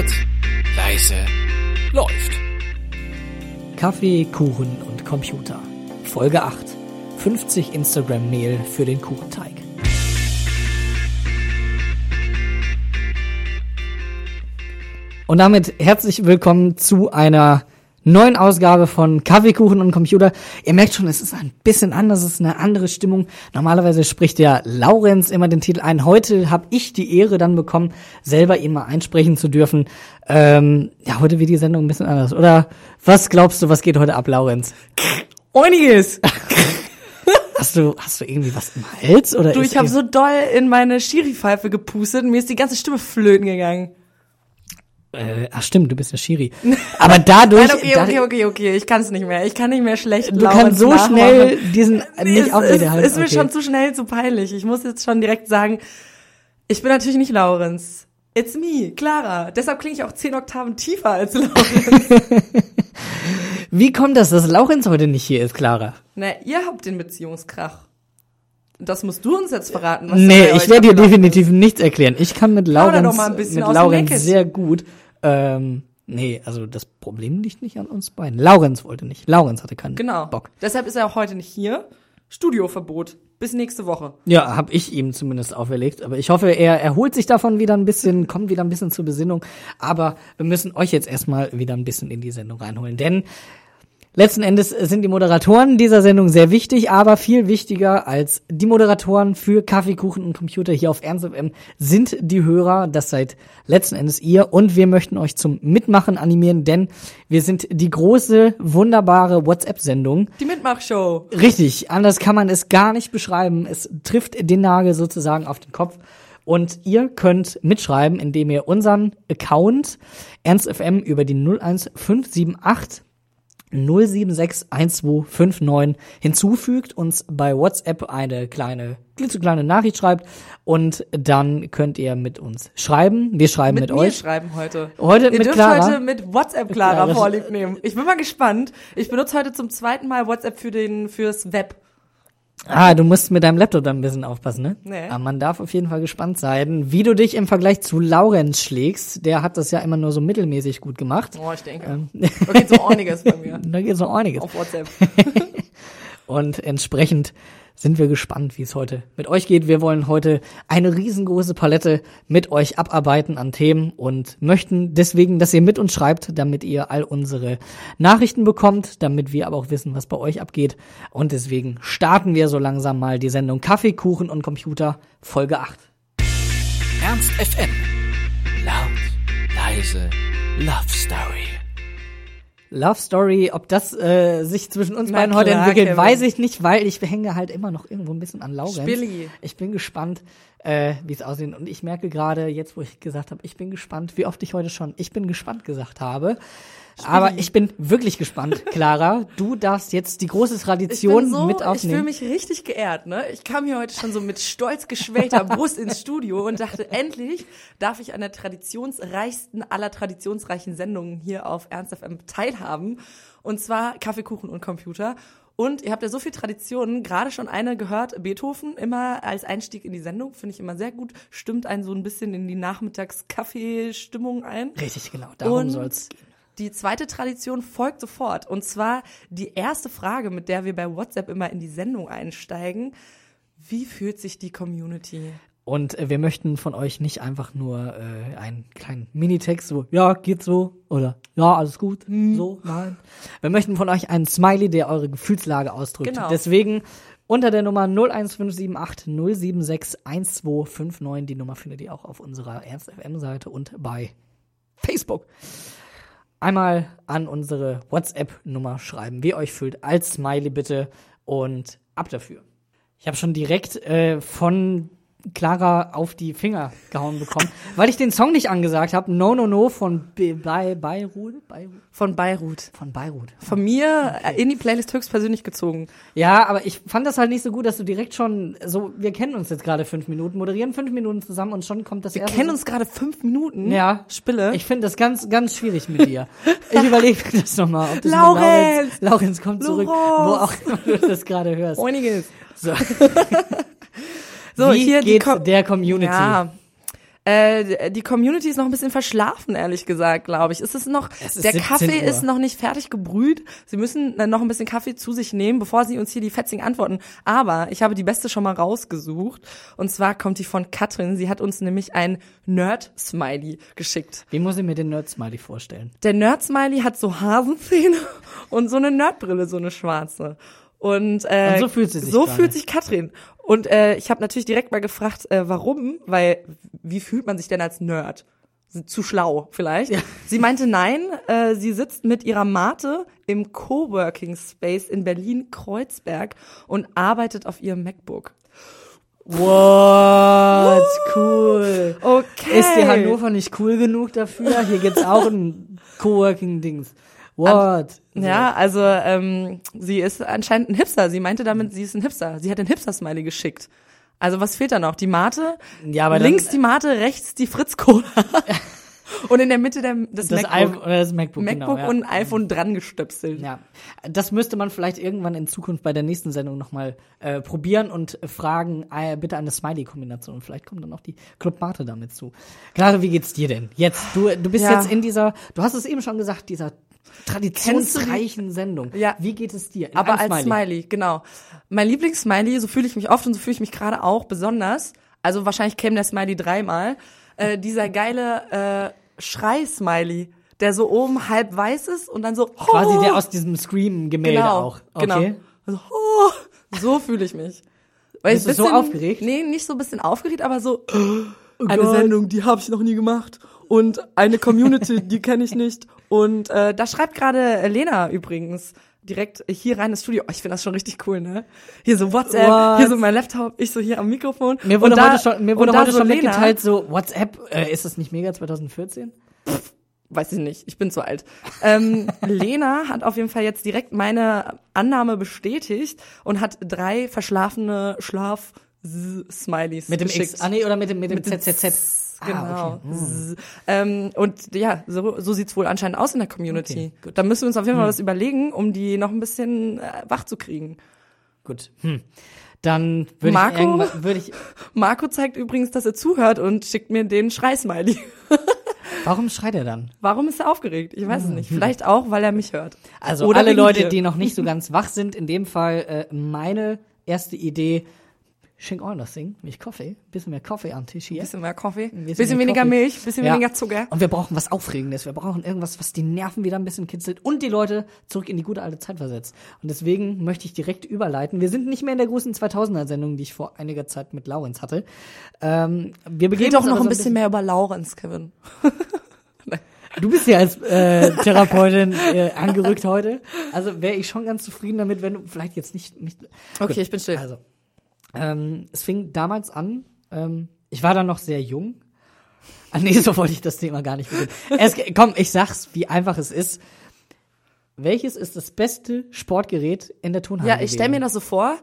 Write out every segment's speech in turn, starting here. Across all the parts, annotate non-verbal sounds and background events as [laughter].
Laut, leise, läuft. Kaffee, Kuchen und Computer. Folge 8. 50 Instagram-Mehl für den Kuchenteig. Und damit herzlich willkommen zu einer neuen Ausgabe von Kaffeekuchen und Computer. Ihr merkt schon, es ist ein bisschen anders, es ist eine andere Stimmung. Normalerweise spricht ja Laurenz immer den Titel ein. Heute habe ich die Ehre dann bekommen, selber ihn mal einsprechen zu dürfen. Ähm, ja, heute wird die Sendung ein bisschen anders. Oder was glaubst du, was geht heute ab, Laurenz? Einiges. Hast du, hast du irgendwie was im Hals? Oder Du, ich habe so doll in meine Schiri-Pfeife gepustet und mir ist die ganze Stimme flöten gegangen. Äh, ach stimmt, du bist ja Schiri. [laughs] Aber dadurch, Nein, okay, okay, okay, okay, ich kann es nicht mehr. Ich kann nicht mehr schlecht du Laurens kannst so nachmachen. schnell diesen [laughs] nicht es, auch es, wieder halten. ist mir Okay. schon zu schnell, zu peinlich. Ich muss jetzt schon direkt sagen, ich bin natürlich nicht Laurens. It's me, Clara. Deshalb klinge ich auch zehn Oktaven tiefer als [laughs] Laurens. Wie kommt das, dass Laurenz heute nicht hier ist, Clara? Na, ihr habt den Beziehungskrach. Das musst du uns jetzt verraten. Was nee, ich werde dir definitiv nichts erklären. Ich kann mit bisschen mit Nähkästchen. sehr gut. Ähm, nee, also das Problem liegt nicht an uns beiden. Laurenz wollte nicht. Laurenz hatte keinen Genau. Bock. Deshalb ist er auch heute nicht hier. Studioverbot. Bis nächste Woche. Ja, habe ich ihm zumindest auferlegt. Aber ich hoffe, er erholt sich davon wieder ein bisschen, [laughs] kommt wieder ein bisschen zur Besinnung. Aber wir müssen euch jetzt erstmal wieder ein bisschen in die Sendung reinholen. Denn letzten Endes sind die Moderatoren dieser Sendung sehr wichtig, aber viel wichtiger als die Moderatoren für Kaffee, Kuchen und Computer hier auf Ernst FM sind die Hörer. Das seid letzten Endes ihr. Und wir möchten euch zum Mitmachen animieren, denn wir sind die große, wunderbare WhatsApp-Sendung. Die Mitmachshow. Richtig, anders kann man es gar nicht beschreiben. Es trifft den Nagel sozusagen auf den Kopf. Und ihr könnt mitschreiben, indem ihr unseren Account ErnstFM über die 01578 0761259 hinzufügt, uns bei WhatsApp eine kleine, klitzekleine Nachricht schreibt und dann könnt ihr mit uns schreiben. Wir schreiben mit, Mit, euch. schreiben heute. Heute Ihr mit dürft Clara. heute mit WhatsApp Clara Clara. Vorlieb nehmen. Ich bin mal gespannt. Ich benutze heute zum zweiten Mal WhatsApp für den, fürs Web. Ah, du musst mit deinem Laptop dann ein bisschen aufpassen, ne? Nee. Aber man darf auf jeden Fall gespannt sein, wie du dich im Vergleich zu Laurenz schlägst. Der hat das ja immer nur so mittelmäßig gut gemacht. Oh, ich denke. Ähm. Da geht so einiges bei mir. [laughs] Da geht noch einiges. Auf WhatsApp. [laughs] Und entsprechend sind wir gespannt, wie es heute mit euch geht. Wir wollen heute eine riesengroße Palette mit euch abarbeiten an Themen und möchten deswegen, dass ihr mit uns schreibt, damit ihr all unsere Nachrichten bekommt, damit wir aber auch wissen, was bei euch abgeht. Und deswegen starten wir so langsam mal die Sendung Kaffee, Kuchen und Computer Folge 8. Ernst FM. Laut, leise, Love Story. Love Story, ob das äh, sich zwischen uns Na beiden heute klar, entwickelt, Kevin. weiß ich nicht, weil ich hänge halt immer noch irgendwo ein bisschen an Laurenz. Spilli. Ich bin gespannt, äh, wie es aussieht. Und ich merke gerade, jetzt wo ich gesagt habe, ich bin gespannt, wie oft ich heute schon ich bin gespannt gesagt habe. Aber ich bin wirklich gespannt, [laughs] Clara. Du darfst jetzt die große Tradition so, mit ich fühle aufnehmen. mich richtig geehrt, ne? Ich kam hier heute schon so mit stolz geschwellter [laughs] Brust ins Studio und dachte, endlich darf ich an der traditionsreichsten aller traditionsreichen Sendungen hier auf Ernst FM teilhaben. Und zwar Kaffeekuchen und Computer. Und ihr habt ja so viel Traditionen, gerade schon eine gehört, Beethoven, immer als Einstieg in die Sendung, finde ich immer sehr gut, stimmt einen so ein bisschen in die Nachmittags-Kaffeestimmung ein. Richtig, genau. Darum Und soll's. Die zweite Tradition folgt sofort. Und zwar die erste Frage, mit der wir bei WhatsApp immer in die Sendung einsteigen. Wie fühlt sich die Community? Und äh, wir möchten von euch nicht einfach nur äh, einen kleinen Minitext, so, ja, geht so, oder ja, alles gut, Hm. so, nein. Wir möchten von euch einen Smiley, der eure Gefühlslage ausdrückt. Genau. Deswegen unter der Nummer 01578 076 1259, die Nummer findet ihr auch auf unserer Ernst FM-Seite und bei Facebook. Einmal an unsere WhatsApp-Nummer schreiben, wie ihr euch fühlt, als Smiley bitte und ab dafür. Ich habe schon direkt äh, von Clara auf die Finger gehauen bekommen, [laughs] weil ich den Song nicht angesagt habe. No No No von Be Be Beirut, Beirut, Von Beirut. von Beirut. Von mir äh, in die Playlist höchstpersönlich gezogen. Ja, aber ich fand das halt nicht so gut, dass du direkt schon so. Wir kennen uns jetzt gerade fünf Minuten, moderieren fünf Minuten zusammen und schon kommt das Wir erste. kennen uns gerade fünf Minuten. Ja. Spille. Ich finde das ganz, ganz schwierig mit dir. Ich überlege das nochmal, mit Laurenz! Laurenz, kommt zurück, wo auch immer du das gerade hörst. Einiges. So. [laughs] So, Wie hier die geht's Co- der Community? Ja. Äh, die Community ist noch ein bisschen verschlafen, ehrlich gesagt, glaube ich. Es ist noch, Es ist der 17 Kaffee Uhr. ist noch nicht fertig gebrüht. Sie müssen dann noch ein bisschen Kaffee zu sich nehmen, bevor sie uns hier die fetzigen antworten. Aber ich habe die beste schon mal rausgesucht. Und zwar kommt die von Katrin. Sie hat uns nämlich ein Nerd-Smiley geschickt. Wie muss ich mir den Nerd-Smiley vorstellen? Der Nerd-Smiley hat so Hasenzähne [laughs] und so eine Nerdbrille, so eine schwarze. Und, äh, Und so fühlt sie sich So fühlt sich Katrin. Und äh, ich habe natürlich direkt mal gefragt, äh, warum, weil wie fühlt man sich denn als Nerd? Zu schlau vielleicht. Sie meinte nein, äh, sie sitzt mit ihrer Mate im Coworking Space in Berlin Kreuzberg und arbeitet auf ihrem MacBook. What? Cool. Okay. Ist die Hannover nicht cool genug dafür? Hier gibt's auch ein Coworking-Dings. What? Ja, also ähm, sie ist anscheinend ein Hipster. Sie meinte damit, sie ist ein Hipster. Sie hat den Hipster-Smiley geschickt. Also was fehlt da noch? Die Mate? Ja, aber dann- links die Mate, rechts die Fritz Cola. [laughs] und in der Mitte der, das, Das MacBook. iPhone, oder das MacBook, MacBook genau, ja. und ein iPhone dran gestöpselt. Ja, das müsste man vielleicht irgendwann in Zukunft bei der nächsten Sendung nochmal äh, probieren und fragen, äh, bitte eine Smiley-Kombination. Vielleicht kommt dann auch die Club Mate damit zu. Klare, wie geht's dir denn? Jetzt, du, du bist Ja. jetzt in dieser, du hast es eben schon gesagt, dieser traditionsreichen Sendung. Ja. Wie geht es dir? In Aber als Smiley. genau. Mein Lieblings-Smiley, so fühle ich mich oft und so fühle ich mich gerade auch besonders. Also wahrscheinlich käme der Smiley dreimal. Äh, dieser geile äh, Schrei-Smiley, der so oben halb weiß ist und dann so Quasi oh, der aus diesem Scream-Gemälde genau, auch. Okay. Genau. Also, oh, so fühle ich mich. Weil Bist ich du so aufgeregt? Nee, nicht so ein bisschen aufgeregt, aber so Oh eine Gott. Sendung, die habe ich noch nie gemacht und eine Community, [laughs] die kenne ich nicht und äh, da schreibt gerade Lena übrigens direkt hier rein ins Studio. Oh, ich finde das schon richtig cool, ne? Hier so WhatsApp, What? hier so mein Laptop, ich so hier am Mikrofon. Mir wurde da, heute schon, mir wurde heute so schon mitgeteilt, so WhatsApp, äh, ist das nicht mega 2014? weiß ich nicht, ich bin zu alt. Ähm, [laughs] Lena hat auf jeden Fall jetzt direkt meine Annahme bestätigt und hat drei verschlafene Schlaf-Smileys Mit dem geschickt. X, ah nee, oder mit dem, mit dem Mit dem ZZZ. Genau. Ah, okay. Z- Ähm, und ja, so, so sieht's wohl anscheinend aus in der Community. Okay, da müssen wir uns auf jeden Fall was überlegen, um die noch ein bisschen äh, wach zu kriegen. Gut. Hm. Dann würde ich Marco? würde ich, [laughs] Marco zeigt übrigens, dass er zuhört und schickt mir den Schrei-Smiley. [laughs] warum schreit er dann? Warum ist er aufgeregt? Ich weiß es nicht. Vielleicht auch, weil er mich hört. Also Oder alle Leute, dir. die noch nicht so ganz wach sind, in dem Fall äh, meine erste Idee, schenk auch das Ding, mich Kaffee, bisschen mehr Kaffee am Tisch hier. Bisschen mehr Kaffee, bisschen, bisschen mehr weniger Kaffee. Milch, bisschen Ja. weniger Zucker. Und wir brauchen was Aufregendes, wir brauchen irgendwas, was die Nerven wieder ein bisschen kitzelt und die Leute zurück in die gute alte Zeit versetzt. Und deswegen möchte ich direkt überleiten. Wir sind nicht mehr in der großen 2000er-Sendung, die ich vor einiger Zeit mit Laurenz hatte. Ähm, wir begeben Red doch noch ein so bisschen mehr über Laurenz, Kevin. [laughs] Du bist ja als äh, Therapeutin äh, angerückt heute. Also wäre ich schon ganz zufrieden damit, wenn du vielleicht jetzt nicht. nicht Okay, ich bin still. Also, ähm, es fing damals an. Ähm, ich war dann noch sehr jung. Ah, nee, [laughs] so wollte ich das Thema gar nicht beginnen. Es, komm, ich sag's, wie einfach es ist. Welches ist das beste Sportgerät in der Turnhalle? Ja, ich stell mir das so vor.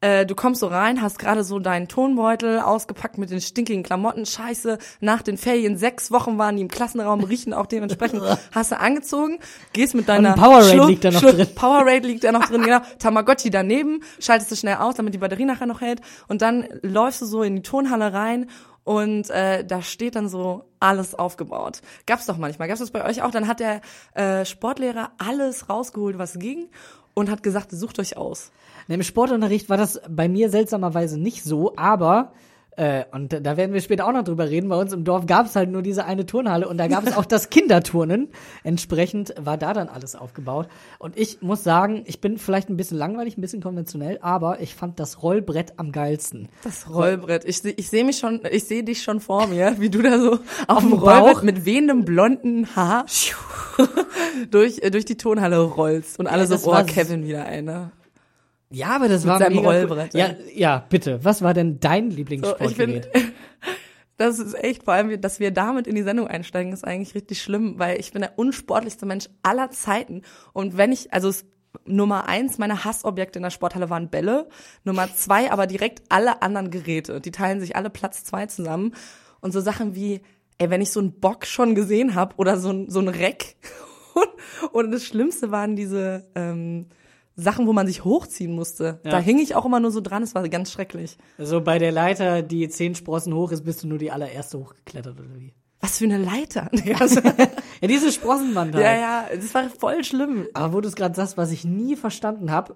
Äh, du kommst so rein, hast gerade so deinen Tonbeutel ausgepackt mit den stinkigen Klamotten. Scheiße, nach den Ferien sechs Wochen waren die im Klassenraum, riechen auch dementsprechend. [laughs] hast du angezogen, gehst mit deiner Und Powerade Schlu- liegt da noch Schlu- drin. Powerade liegt da noch drin, [laughs] genau. Tamagotchi daneben, schaltest du schnell aus, damit die Batterie nachher noch hält. Und dann läufst du so in die Turnhalle rein und äh, da steht dann so alles aufgebaut. Gab's doch manchmal. Gab's das bei euch auch? Dann hat der äh, Sportlehrer alles rausgeholt, was ging und hat gesagt, sucht euch aus. Im Sportunterricht war das bei mir seltsamerweise nicht so, aber äh, und da werden wir später auch noch drüber reden. Bei uns im Dorf gab es halt nur diese eine Turnhalle und da gab es [laughs] auch das Kinderturnen. Entsprechend war da dann alles aufgebaut. Und ich muss sagen, ich bin vielleicht ein bisschen langweilig, ein bisschen konventionell, aber ich fand das Rollbrett am geilsten. Das Rollbrett. Ich, ich sehe mich schon, ich sehe dich schon vor mir, [laughs] wie du da so auf dem dem Bauch? Rollbrett mit wehendem blonden Haar [laughs] durch, äh, durch die Tonhalle rollst und alle Ja, so, oh, Kevin wieder einer. Ja, aber das war seinem mega Rollbrett. Ja, ja. bitte. Was war denn dein So, ich Lieblingssportgerät? bin, [laughs] das ist echt, vor allem, dass wir damit in die Sendung einsteigen, ist eigentlich richtig schlimm, weil ich bin der unsportlichste Mensch aller Zeiten. Und wenn ich, also es, Nummer eins meiner Hassobjekte in der Sporthalle waren Bälle. Nummer zwei aber direkt alle anderen Geräte. Die teilen sich alle Platz zwei zusammen. Und so Sachen wie, ey, wenn ich so einen Bock schon gesehen habe oder so ein, so ein Reck. Und, [laughs] und das Schlimmste waren diese, ähm, Sachen, wo man sich hochziehen musste. Ja. Da hing ich auch immer nur so dran, es war ganz schrecklich. So bei der Leiter, die zehn Sprossen hoch ist, bist du nur die allererste hochgeklettert oder wie? Was für eine Leiter. [laughs] Also, Ja, diese Sprossenwand halt. ja, ja, das war voll schlimm. Aber wo du es gerade sagst, was ich nie verstanden habe,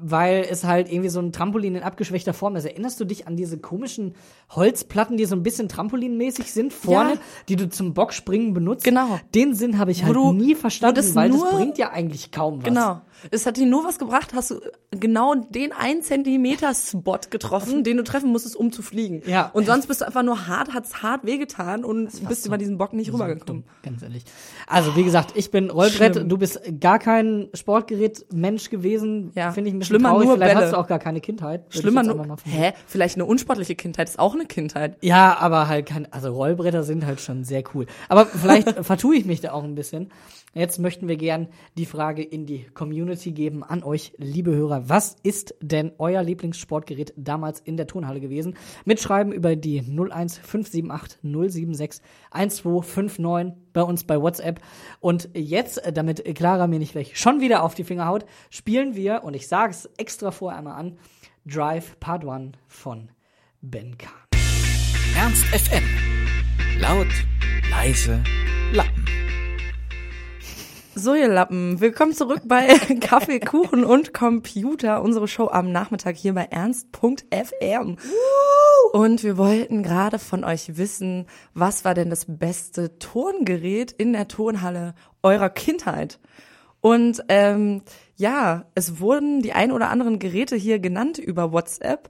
weil es halt irgendwie so ein Trampolin in abgeschwächter Form ist. Erinnerst du dich an diese komischen Holzplatten, die so ein bisschen trampolinmäßig sind vorne, Ja. die du zum Bockspringen benutzt? Genau. Den Sinn habe ich halt nie verstanden, das weil das bringt ja eigentlich kaum was. Genau. Es hat dir nur was gebracht, hast du genau den 1 Zentimeter Spot getroffen, den du treffen musstest, um zu fliegen. Ja. Und sonst bist du einfach nur hart, hat's hart wehgetan und bist über diesen Bock nicht rübergekommen. Ganz ehrlich. Also, wie gesagt, ich bin Rollbrett, Schlimm. du bist gar kein Sportgerät-Mensch gewesen. Ja. Finde ich ein bisschen Schlimmer traurig. nur Vielleicht Bälle. hast du auch gar keine Kindheit. Schlimmer nur, hä? Vielleicht eine unsportliche Kindheit ist auch eine Kindheit. Ja, aber halt kein, also Rollbretter sind halt schon sehr cool. Aber vielleicht [laughs] vertue ich mich da auch ein bisschen. Jetzt möchten wir gern die Frage in die Community geben an euch, liebe Hörer. Was ist denn euer Lieblingssportgerät damals in der Turnhalle gewesen? Mitschreiben über die 01578 076 1259 bei uns bei WhatsApp. Und jetzt, damit Clara mir nicht gleich schon wieder auf die Finger haut, spielen wir, und ich sage es extra vorher einmal an, Drive Part 1 von Ben Kahn. Ernst FM. Laut, leise, Lappen. So, ihr Lappen, willkommen zurück bei [laughs] Kaffee, Kuchen und Computer, unsere Show am Nachmittag hier bei ernst.fm. Und wir wollten gerade von euch wissen, was war denn das beste Turngerät in der Turnhalle eurer Kindheit? Und ähm, ja, es wurden die ein oder anderen Geräte hier genannt über WhatsApp.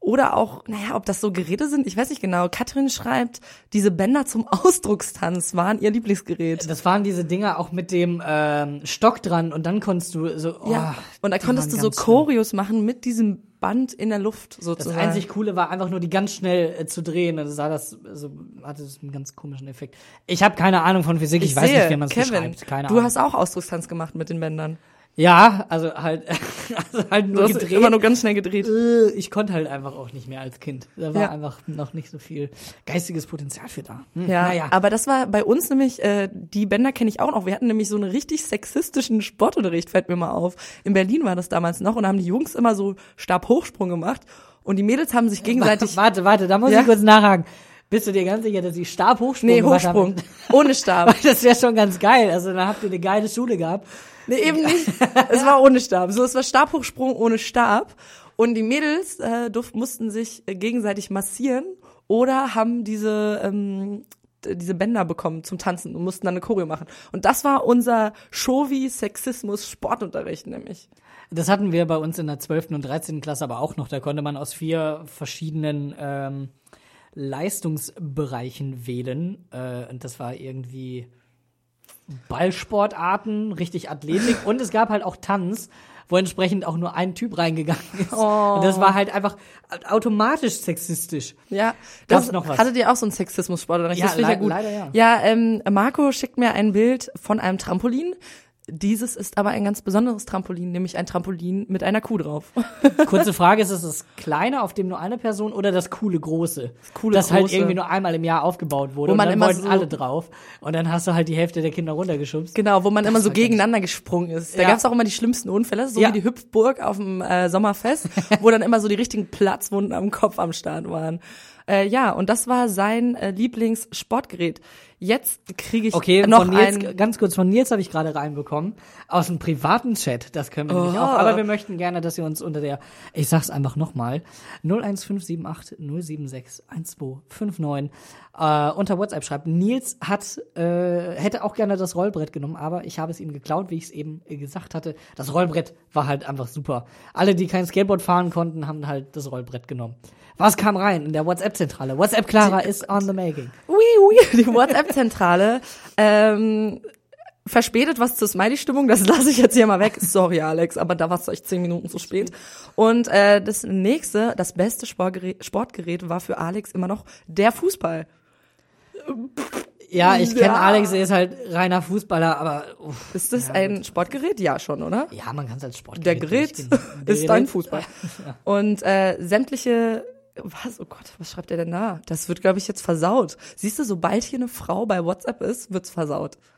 Oder auch, naja, ob das so Geräte sind, ich weiß nicht genau. Katrin schreibt, diese Bänder zum [laughs] Ausdruckstanz waren ihr Lieblingsgerät. Das waren diese Dinger auch mit dem ähm, Stock dran und dann konntest du so. Oh, Ja, und da konntest du so. Choreos machen mit diesem Band in der Luft Das sozusagen. einzig Coole war einfach nur die ganz schnell äh, zu drehen. Und sah das, so, hatte das einen ganz komischen Effekt. Ich habe keine Ahnung von Physik, ich, weiß sehe, nicht, wie man es beschreibt. Keine du Ahnung. hast auch Ausdruckstanz gemacht mit den Bändern. Ja, also halt, [laughs] also halt Du nur hast gedreht. immer nur ganz schnell gedreht. Äh, ich konnte halt einfach auch nicht mehr als Kind. Da war Ja. einfach noch nicht so viel geistiges Potenzial für da. Hm, Ja, naja. aber das war bei uns nämlich, äh, die Bänder kenne ich auch noch. Wir hatten nämlich so einen richtig sexistischen Sportunterricht, fällt mir mal auf. In Berlin war das damals noch und da haben die Jungs immer so Stabhochsprung gemacht und die Mädels haben sich gegenseitig. [laughs] Warte, warte, da muss Ja? ich kurz nachhaken. Bist du dir ganz sicher, dass sie Stabhochsprung Nee, Hochsprung. [laughs] Ohne Stab. Das wäre schon ganz geil. Also dann habt ihr eine geile Schule gehabt. Nee, eben nicht. [laughs] Es war ohne Stab. So, es war Stabhochsprung ohne Stab. Und die Mädels äh, durften, mussten sich äh, gegenseitig massieren oder haben diese, ähm, diese Bänder bekommen zum Tanzen und mussten dann eine Choreo machen. Und das war unser Shovi-Sexismus-Sportunterricht nämlich. Das hatten wir bei uns in der 12. und 13. Klasse aber auch noch. Da konnte man aus vier verschiedenen ähm, Leistungsbereichen wählen. Äh, und das war irgendwie Ballsportarten, richtig Athletik. und es gab halt auch Tanz, wo entsprechend auch nur ein Typ reingegangen ist. Und das war halt einfach automatisch sexistisch. Ja, Gab's das noch was? hattet ihr auch so einen Sexismus-Sportunterricht? Ja, das ich ja le- gut. leider ja. Ja, ähm, Marco schickt mir ein Bild von einem Trampolin. Dieses ist aber ein ganz besonderes Trampolin, nämlich ein Trampolin mit einer Kuh drauf. [laughs] Kurze Frage, ist es das kleine, auf dem nur eine Person oder das coole große? Das coole das halt große. irgendwie nur einmal im Jahr aufgebaut wurde Wo und man dann immer wollten so- alle drauf und dann hast du halt die Hälfte der Kinder runtergeschubst. Genau, wo man immer so gegeneinander gesprungen ist. Da Ja. gab's auch immer die schlimmsten Unfälle, so Ja. wie die Hüpfburg auf dem äh, Sommerfest, wo dann immer so die richtigen Platzwunden am Kopf am Start waren. Äh, ja, und das war sein äh, Lieblingssportgerät. Jetzt kriege ich Okay, noch von Nils, ein ganz kurz, von Nils habe ich gerade reinbekommen, aus dem privaten Chat, das können wir Oh. auch, aber wir möchten gerne, dass ihr uns unter der, ich sag's einfach nochmal, 01578 076 1259 äh, unter WhatsApp schreibt. Nils hat, äh, hätte auch gerne das Rollbrett genommen, aber ich habe es ihm geklaut, wie ich es eben gesagt hatte. Das Rollbrett war halt einfach super. Alle, die kein Skateboard fahren konnten, haben halt das Rollbrett genommen. Was kam rein in der WhatsApp-Zentrale? WhatsApp Clara is on the making. Ui, ui, die WhatsApp-Zentrale. ähm, verspätet was zur Smiley-Stimmung, das lasse ich jetzt hier mal weg. Sorry, Alex, aber da war's euch zehn Minuten zu spät. Und äh, das nächste, das beste Sportgerät, Sportgerät war für Alex immer noch der Fußball. Ja, ich kenne Ja. Alex, er ist halt reiner Fußballer, aber uff, Ist das ein Sportgerät? Ja, schon, oder? ja, man kann es als Sport. Der Gerät [laughs] ist dein Fußball. [laughs] Und äh, sämtliche was, oh Gott, was schreibt er denn da? Das wird, glaube ich, jetzt versaut. Siehst du, sobald hier eine Frau bei WhatsApp ist, wird's versaut. [laughs]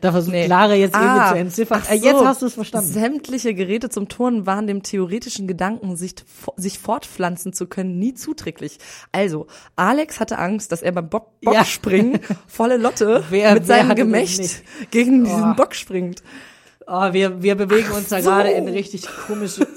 Da versucht Nee. Clara jetzt irgendwie Ah, zu entziffern. Äh, jetzt so. hast du es verstanden. Sämtliche Geräte zum Turnen waren dem theoretischen Gedanken, sich, sich fortpflanzen zu können, nie zuträglich. Also, Alex hatte Angst, dass er beim Bock, Ja. Bockspringen [laughs] volle Lotte Wer- mit seinem Gemächt gegen Oh. diesen Bock springt. Oh, wir, wir bewegen uns da so. gerade in richtig komische. [laughs]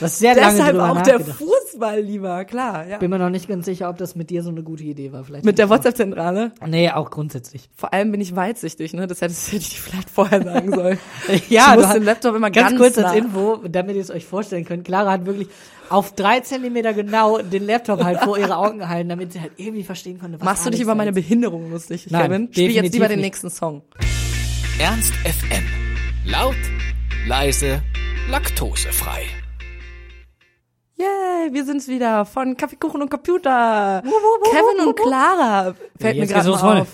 Das ist sehr lange Deshalb auch der. Fußball lieber, klar. Ja. Bin mir noch nicht ganz sicher, ob das mit dir so eine gute Idee war. Vielleicht Mit der. WhatsApp-Zentrale. Nee, auch grundsätzlich. Vor allem bin ich weitsichtig, ne? Das hättest hätte ich vielleicht vorher sagen sollen. [laughs] Ja, ich du muss hast- den Laptop immer Ganz ganz, kurz nah. als Info, damit ihr es euch vorstellen könnt. Clara hat wirklich auf drei Zentimeter genau den Laptop halt vor ihre Augen gehalten, damit sie halt irgendwie verstehen konnte, was Machst du dich über meine Behinderung lustig, Nein, Kevin? Spiel jetzt lieber den nicht. nächsten Song. Ernst FM. Laut, leise, laktosefrei. Yay, wir sind's wieder von Kaffeekuchen und Computer. Kevin und Clara fällt Ja, mir gerade auf.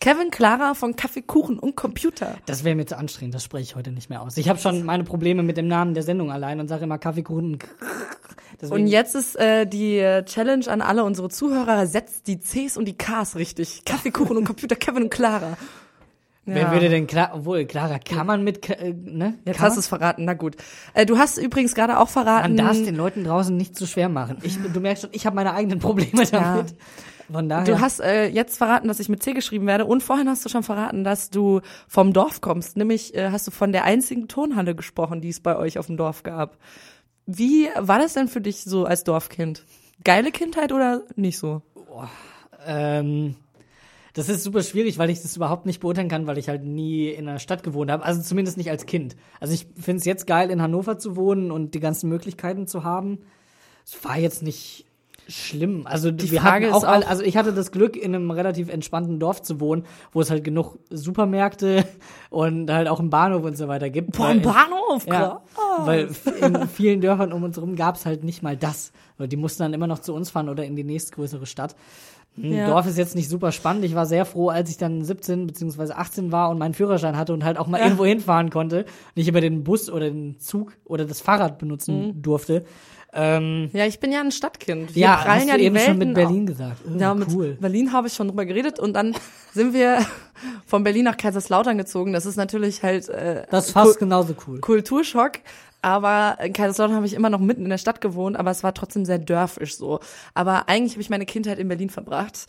Kevin, Clara von Kaffeekuchen und Computer. Das wäre mir zu anstrengend, das spreche ich heute nicht mehr aus. Ich habe schon meine Probleme mit dem Namen der Sendung allein und sage immer Kaffeekuchen. [laughs] Deswegen, Und jetzt ist äh, die äh, Challenge an alle unsere Zuhörer, setzt die Cs und die Ks richtig. Kaffeekuchen und Computer, Kevin und Clara. Wer würde denn klar, obwohl, Clara, kann man mit, äh, ne? Jetzt kann hast du es verraten, na gut. Äh, du hast übrigens gerade auch verraten. Man darf es den Leuten draußen nicht zu schwer machen. Ich, du merkst schon, ich habe meine eigenen Probleme damit. Von daher. Du hast äh, jetzt verraten, dass ich mit C geschrieben werde und vorhin hast du schon verraten, dass du vom Dorf kommst. Nämlich äh, hast du von der einzigen Turnhalle gesprochen, die es bei euch auf dem Dorf gab. Wie war das denn für dich so als Dorfkind? Geile Kindheit oder nicht so? Ähm, das ist super schwierig, weil ich das überhaupt nicht beurteilen kann, weil ich halt nie in einer Stadt gewohnt habe. Also zumindest nicht als Kind. Also ich finde es jetzt geil, in Hannover zu wohnen und die ganzen Möglichkeiten zu haben. Es war jetzt nicht schlimm. Also Die wir Frage auch, ist auch- also ich hatte das Glück, in einem relativ entspannten Dorf zu wohnen, wo es halt genug Supermärkte [laughs] und halt auch einen Bahnhof und so weiter gibt. Boah, Weil im in- Bahnhof, ja, klar. weil in vielen Dörfern um uns herum gab's halt nicht mal das. Weil Die mussten dann immer noch zu uns fahren oder in die nächstgrößere Stadt. Ein Ja. Dorf ist jetzt nicht super spannend. Ich war sehr froh, als ich dann 17 beziehungsweise 18 war und meinen Führerschein hatte und halt auch mal irgendwo hinfahren konnte. Nicht über den Bus oder den Zug oder das Fahrrad benutzen Mhm. durfte. Ähm, Ja, ich bin ja ein Stadtkind. Wir ja, prallen hast ja du die eben schon mit Welten Berlin gesagt. Oh, Ja, mit cool. Berlin habe ich schon drüber geredet und dann sind wir [laughs] von Berlin nach Kaiserslautern gezogen. Das ist natürlich halt äh, Das ist fast genauso cool. Kulturschock. Aber in Kaiserslautern habe ich immer noch mitten in der Stadt gewohnt, aber es war trotzdem sehr dörfisch so. Aber eigentlich habe ich meine Kindheit in Berlin verbracht.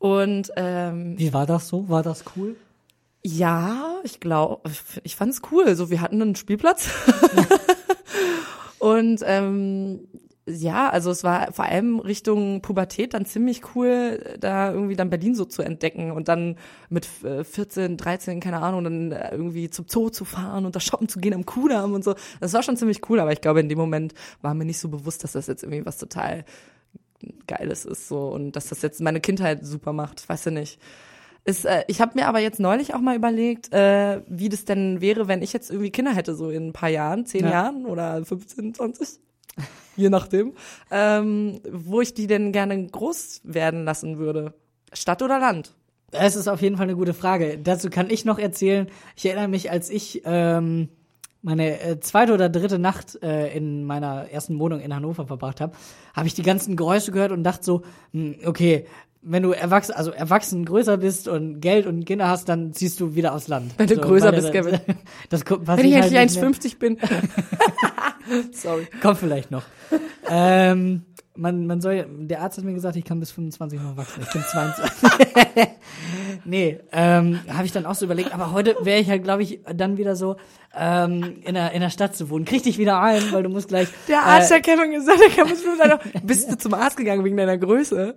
Und ähm, Wie war das so? War das cool? ja, ich glaube, ich fand es cool. So, wir hatten einen Spielplatz. [laughs] Und ähm, ja, also es war vor allem Richtung Pubertät dann ziemlich cool, da irgendwie dann Berlin so zu entdecken und dann mit äh, 14, 13, keine Ahnung, dann äh, irgendwie zum Zoo zu fahren und da shoppen zu gehen am Kudamm und so. Das war schon ziemlich cool, aber ich glaube, in dem Moment war mir nicht so bewusst, dass das jetzt irgendwie was total Geiles ist so und dass das jetzt meine Kindheit super macht, weiß ich nicht. Ist, äh, ich habe mir aber jetzt neulich auch mal überlegt, äh, wie das denn wäre, wenn ich jetzt irgendwie Kinder hätte, so in ein paar Jahren, zehn Ja. Jahren oder 15, 20, [laughs] je nachdem, ähm, wo ich die denn gerne groß werden lassen würde. Stadt oder Land? Es ist auf jeden Fall eine gute Frage. Dazu kann ich noch erzählen. Ich erinnere mich, als ich ähm, meine äh, zweite oder dritte Nacht äh, in meiner ersten Wohnung in Hannover verbracht habe, habe ich die ganzen Geräusche gehört und dachte so, hm, okay, wenn du erwachsen, also erwachsen größer bist und Geld und Kinder hast, dann ziehst du wieder aufs Land. Wenn du so, größer bist, das- Kevin. [laughs] Das, was Wenn ich halt nicht mehr- 1,50 bin. [laughs] Sorry. Kommt vielleicht noch. ähm, man, man soll, der Arzt hat mir gesagt, ich kann bis 25 noch wachsen. Ich bin 22. [laughs] nee, ähm, habe ich dann auch so überlegt. Aber heute wäre ich halt, glaube ich, dann wieder so ähm, in, der, in der Stadt zu wohnen. Krieg dich wieder ein, weil du musst gleich. Der Arzt äh, hat Kevin gesagt, er kann bis 25. Bist du zum Arzt gegangen wegen deiner Größe?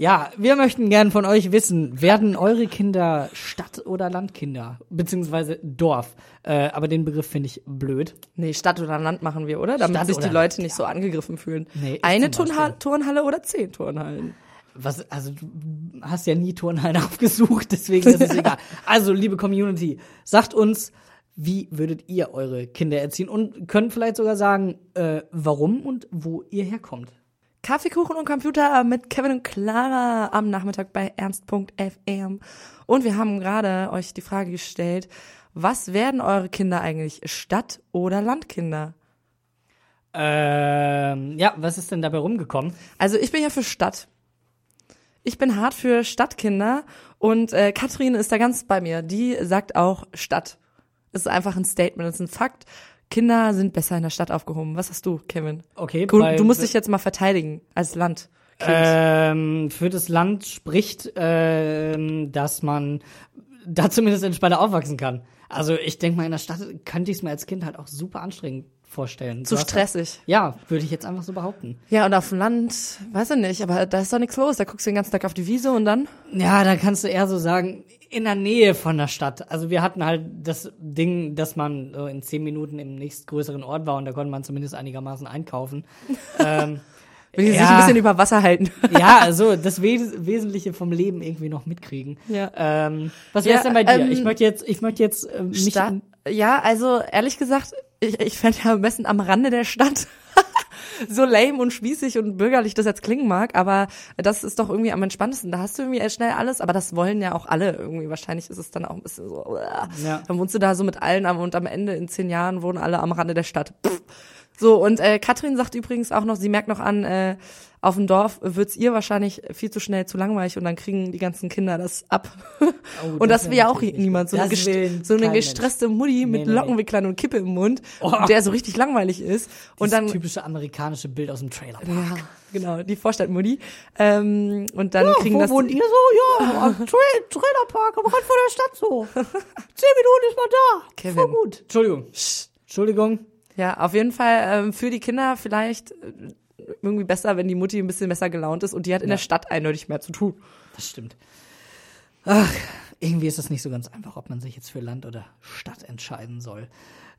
Ja, wir möchten gern von euch wissen, werden eure Kinder Stadt- oder Landkinder? Beziehungsweise Dorf. Äh, aber den Begriff finde ich blöd. Nee, Stadt oder Land machen wir, oder? Damit Stadt sich die Leute nicht so angegriffen fühlen. Nee, Eine Turnha. Turnhalle oder zehn Turnhallen? Was, also du hast ja nie Turnhallen [laughs] aufgesucht, deswegen ist es [laughs] egal. Also, liebe Community, sagt uns, wie würdet ihr eure Kinder erziehen und könnt vielleicht sogar sagen, äh, warum und wo ihr herkommt. Kaffeekuchen und Computer mit Kevin und Clara am Nachmittag bei ernst.fm. Und wir haben gerade euch die Frage gestellt, was werden eure Kinder eigentlich, Stadt- oder Landkinder? Ähm, ja, was ist denn dabei rumgekommen? Also ich bin ja für Stadt. Ich bin hart für Stadtkinder und äh, Katrin ist da ganz bei mir. Die sagt auch Stadt. Es ist einfach ein Statement, es ist ein Fakt. Kinder sind besser in der Stadt aufgehoben. Was hast du, Kevin? Okay, Du, bei- du musst dich jetzt mal verteidigen als Land. Ähm, für das Land spricht, ähm, dass man da zumindest entspannter aufwachsen kann. Also ich denke mal, in der Stadt könnte ich es mir als Kind halt auch super anstrengend vorstellen. Zu stressig. Ja, würde ich jetzt einfach so behaupten. Ja, und auf dem Land, weiß ich nicht, aber da ist doch nichts los. Da guckst du den ganzen Tag auf die Wiese und dann? Ja, da kannst du eher so sagen, in der Nähe von der Stadt. Also wir hatten halt das Ding, dass man so in zehn Minuten im nächstgrößeren Ort war und da konnte man zumindest einigermaßen einkaufen. [laughs] ähm, Will die sich Ja. ein bisschen über Wasser halten. [laughs] ja, also das Wes Wesentliche vom Leben irgendwie noch mitkriegen. Ja. Ähm, was Ja, wär's denn bei dir? ähm, ich möchte jetzt, ich möchte jetzt äh, mich ja, also ehrlich gesagt, ich, ich fände ja am besten am Rande der Stadt. [laughs] so lame und spießig und bürgerlich das jetzt klingen mag, aber das ist doch irgendwie am entspanntesten. Da hast du irgendwie schnell alles, aber das wollen ja auch alle irgendwie. Wahrscheinlich ist es dann auch ein bisschen so, uah. Ja. dann wohnst du da so mit allen am- und am Ende in zehn Jahren wohnen alle am Rande der Stadt. Pff. So, und äh, Katrin sagt übrigens auch noch, sie merkt noch an, äh, auf dem Dorf wird's ihr wahrscheinlich viel zu schnell zu langweilig und dann kriegen die ganzen Kinder das ab. [laughs] und das das will ja auch niemand. So eine, so eine kein Mensch. gestresste Mutti mit Nee, nee, Lockenwicklern und Kippe im Mund, Oh. der so richtig langweilig ist. Und und dann das typische amerikanische Bild aus dem Trailer. ja, genau, die Vorstadtmutti. Ähm, und dann kriegen das ihr so? Ja, [laughs] Trail, Trailerpark am Rand von der Stadt so. Zehn Minuten ist man da. Kevin. Voll gut. Entschuldigung. Entschuldigung. Ja, auf jeden Fall ähm, für die Kinder vielleicht äh, irgendwie besser, wenn die Mutti ein bisschen besser gelaunt ist und die hat in der Stadt eindeutig mehr zu tun. Das stimmt. Ach, irgendwie ist das nicht so ganz einfach, ob man sich jetzt für Land oder Stadt entscheiden soll.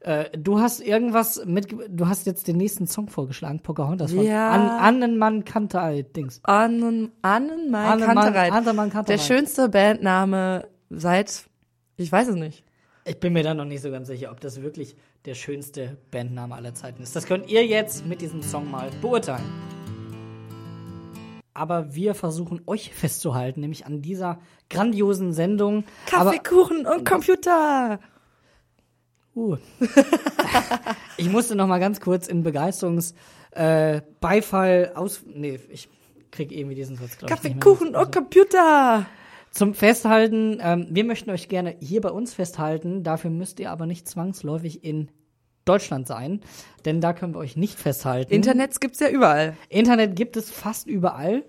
Äh, du hast irgendwas mit, du hast jetzt den nächsten Song vorgeschlagen, Pocahontas von Ja. An Annenmann Kanterei Dings. Annen, Annenmann- Kantereit. Annenmann Der Kantereit. schönste Bandname seit, ich weiß es nicht. Ich bin mir da noch nicht so ganz sicher, ob das wirklich der schönste Bandname aller Zeiten ist. Das könnt ihr jetzt mit diesem Song mal beurteilen. Aber wir versuchen euch festzuhalten, nämlich an dieser grandiosen Sendung. Aber, Kaffee, Kuchen und Computer. uh. [laughs] ich musste noch mal ganz kurz in Begeisterungs äh, aus. Nee, ich krieg irgendwie diesen Satz, glaube ich. Kaffee, nicht mehr. Kuchen und Computer. Zum Festhalten, ähm, wir möchten euch gerne hier bei uns festhalten. Dafür müsst ihr aber nicht zwangsläufig in Deutschland sein, denn da können wir euch nicht festhalten. Internets gibt's ja überall. Internet gibt es fast überall.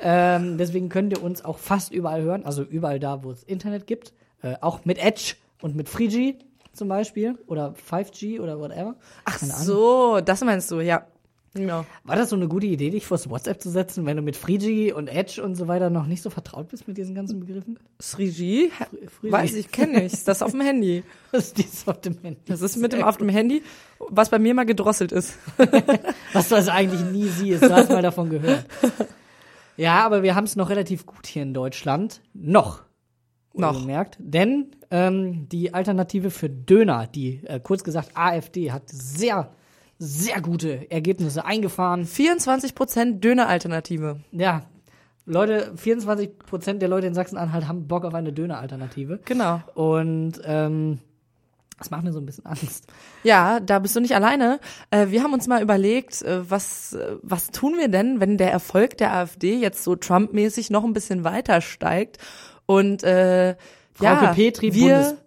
Ähm, deswegen könnt ihr uns auch fast überall hören. Also überall da, wo es Internet gibt. Äh, auch mit Edge und mit 3G zum Beispiel. Oder 5G oder whatever. Ach so, das meinst du, ja. Genau. War das so eine gute Idee, dich vors WhatsApp zu setzen, wenn du mit 3G und Edge und so weiter noch nicht so vertraut bist mit diesen ganzen Begriffen? Frühji. Weiß ich, kenne ich. Das ist auf dem Handy. [laughs] Was ist auf dem Handy? Das ist mit dem auf dem Handy, was bei mir mal gedrosselt ist. [laughs] Was du also eigentlich nie siehst. Du hast mal davon gehört. Ja, aber wir haben es noch relativ gut hier in Deutschland. Noch. Noch. Gemerkt. Denn ähm, die Alternative für Döner, die äh, kurz gesagt AfD, hat sehr, sehr gute Ergebnisse eingefahren. 24% Döner-Alternative. Ja, Leute, 24 Prozent der Leute in Sachsen-Anhalt haben Bock auf eine Döner-Alternative. Genau. Und ähm, das macht mir so ein bisschen Angst. Ja, da bist du nicht alleine. Äh, wir haben uns mal überlegt, äh, was, äh, was tun wir denn, wenn der Erfolg der AfD jetzt so Trump-mäßig noch ein bisschen weiter steigt und äh, Frauke ja, Petri, wir,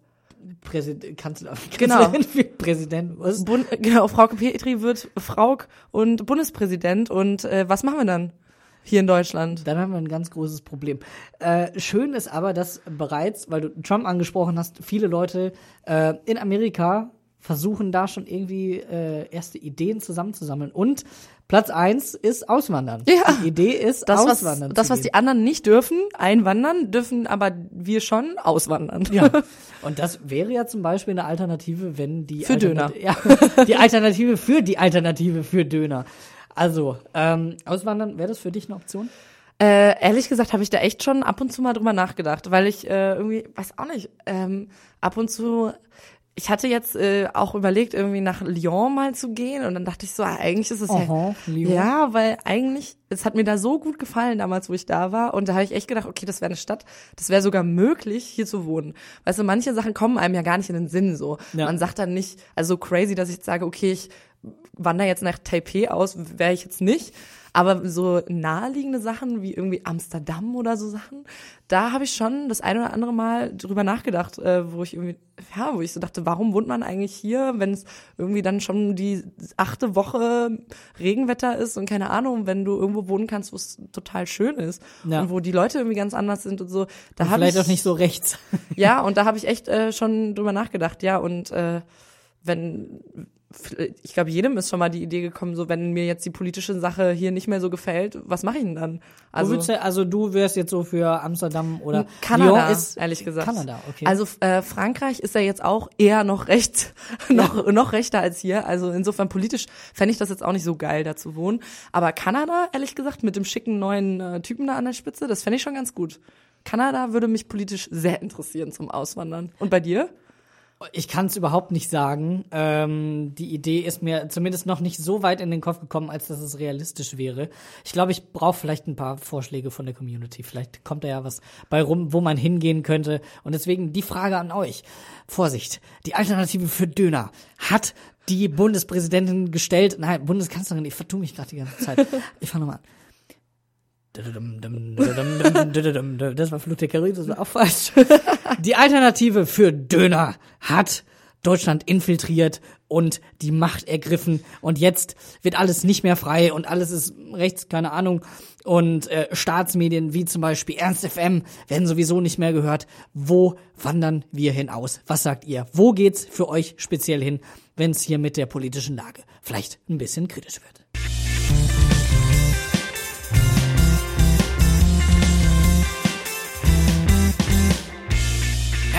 Bundespräsident, Kanzler, [laughs] Genau. Kanzlerin für Präsident. Was? Bund, genau, Frauke Petri wird Frauk und Bundespräsident und äh, was machen wir dann hier in Deutschland? Dann haben wir ein ganz großes Problem. Äh, schön ist aber, dass bereits, weil du Trump angesprochen hast, viele Leute äh, in Amerika versuchen da schon irgendwie äh, erste Ideen zusammenzusammeln. Und Platz eins ist Auswandern. Ja. Die Idee ist Das, was, Auswandern. das, zu was die anderen nicht dürfen, einwandern, dürfen aber wir schon auswandern. Ja. [laughs] Und das wäre ja zum Beispiel eine Alternative, wenn die Für Alternat- [laughs] Ja, die Alternative für die Alternative für Döner. Also, ähm, Auswandern, wäre das für dich eine Option? Äh, ehrlich gesagt habe ich da echt schon ab und zu mal drüber nachgedacht, weil ich äh, irgendwie, weiß auch nicht, ähm, ab und zu, ich hatte jetzt äh, auch überlegt, irgendwie nach Lyon mal zu gehen und dann dachte ich so, ah, eigentlich ist es Aha, ja, Lyon. ja, weil eigentlich, es hat mir da so gut gefallen damals, wo ich da war und da habe ich echt gedacht, okay, das wäre eine Stadt, das wäre sogar möglich, hier zu wohnen. Weißt du, manche Sachen kommen einem ja gar nicht in den Sinn so. Ja. Man sagt dann nicht, also so crazy, dass ich jetzt sage, okay, ich wandere jetzt nach Taipei aus, wäre ich jetzt nicht. Aber so naheliegende Sachen wie irgendwie Amsterdam oder so Sachen, da habe ich schon das eine oder andere Mal drüber nachgedacht, äh, wo ich irgendwie, ja, wo ich so dachte, warum wohnt man eigentlich hier, wenn es irgendwie dann schon die achte Woche Regenwetter ist und keine Ahnung, wenn du irgendwo wohnen kannst, wo es total schön ist Ja. und wo die Leute irgendwie ganz anders sind und so. Da habe Vielleicht ich auch nicht so rechts. [laughs] ja, und da habe ich echt äh, schon drüber nachgedacht, ja, und äh, wenn ich glaube, jedem ist schon mal die Idee gekommen, so wenn mir jetzt die politische Sache hier nicht mehr so gefällt, was mache ich denn dann? Also, du, also du wärst jetzt so für Amsterdam oder Kanada, Lyon ist ehrlich gesagt. Kanada, okay. Also äh, Frankreich ist ja jetzt auch eher noch rechts, [laughs] noch, noch rechter als hier. Also insofern politisch fände ich das jetzt auch nicht so geil, da zu wohnen. Aber Kanada, ehrlich gesagt, mit dem schicken neuen äh, Typen da an der Spitze, das fände ich schon ganz gut. Kanada würde mich politisch sehr interessieren zum Auswandern. Und bei dir? Ich kann es überhaupt nicht sagen. Ähm, die Idee ist mir zumindest noch nicht so weit in den Kopf gekommen, als dass es realistisch wäre. Ich glaube, ich brauche vielleicht ein paar Vorschläge von der Community. Vielleicht kommt da ja was bei rum, wo man hingehen könnte. Und deswegen die Frage an euch. Vorsicht, die Alternative für Döner hat die Bundespräsidentin gestellt. Nein, Bundeskanzlerin, ich vertue mich gerade die ganze Zeit. [laughs] Ich fange nochmal an. Das war Flut der Karibik, das war auch falsch. Die Alternative für Döner hat Deutschland infiltriert und die Macht ergriffen und jetzt wird alles nicht mehr frei und alles ist rechts, keine Ahnung. Und äh, Staatsmedien wie zum Beispiel Ernst FM werden sowieso nicht mehr gehört. Wo wandern wir hinaus? Was sagt ihr? Wo geht's für euch speziell hin, wenn es hier mit der politischen Lage vielleicht ein bisschen kritisch wird?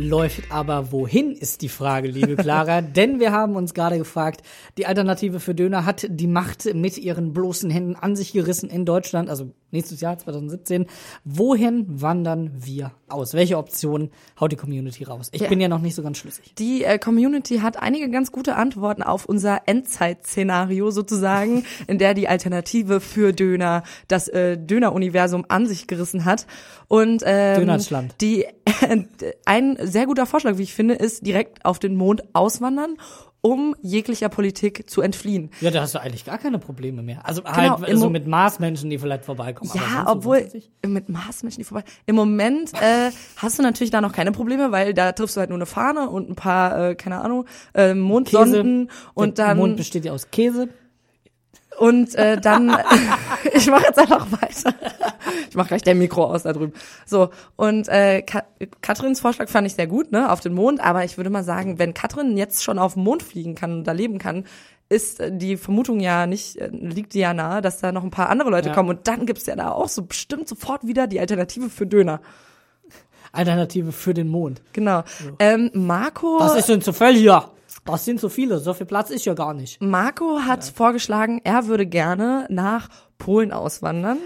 Läuft aber wohin, ist die Frage, liebe Clara. [laughs] Denn wir haben uns gerade gefragt, die Alternative für Döner hat die Macht mit ihren bloßen Händen an sich gerissen in Deutschland, also nächstes Jahr 2017. Wohin wandern wir aus? Welche Optionen haut die Community raus? Ich Ja. bin ja noch nicht so ganz schlüssig. Die äh, Community hat einige ganz gute Antworten auf unser Endzeit-Szenario sozusagen, [laughs] in der die Alternative für Döner das äh, Döner-Universum an sich gerissen hat. Und ähm, Dönersland. die [laughs] ein sehr guter Vorschlag, wie ich finde, ist direkt auf den Mond auswandern, um jeglicher Politik zu entfliehen. Ja, da hast du eigentlich gar keine Probleme mehr. Also Genau, halt so Mo- mit Marsmenschen, die vielleicht vorbeikommen. Ja, so obwohl mit Marsmenschen, die vorbei. Im Moment äh, hast du natürlich da noch keine Probleme, weil da triffst du halt nur eine Fahne und ein paar, äh, keine Ahnung, äh, Mondsonden und der dann Mond besteht ja aus Käse. Und äh, dann [laughs] [laughs] ich mache jetzt einfach weiter. Ich mache gleich der Mikro aus da drüben. So und äh, Ka Katrins Vorschlag fand ich sehr gut, ne, auf den Mond. Aber ich würde mal sagen, wenn Katrin jetzt schon auf den Mond fliegen kann und da leben kann, ist die Vermutung ja nicht, äh, liegt die ja nahe, dass da noch ein paar andere Leute Ja. kommen und dann gibt's ja da auch so bestimmt sofort wieder die Alternative für Döner. Alternative für den Mond. Genau. Ähm, Marco, Was ist denn zu viel hier? Das sind zu viele. So viel Platz ist ja gar nicht. Marco hat vorgeschlagen, er würde gerne nach Polen auswandern.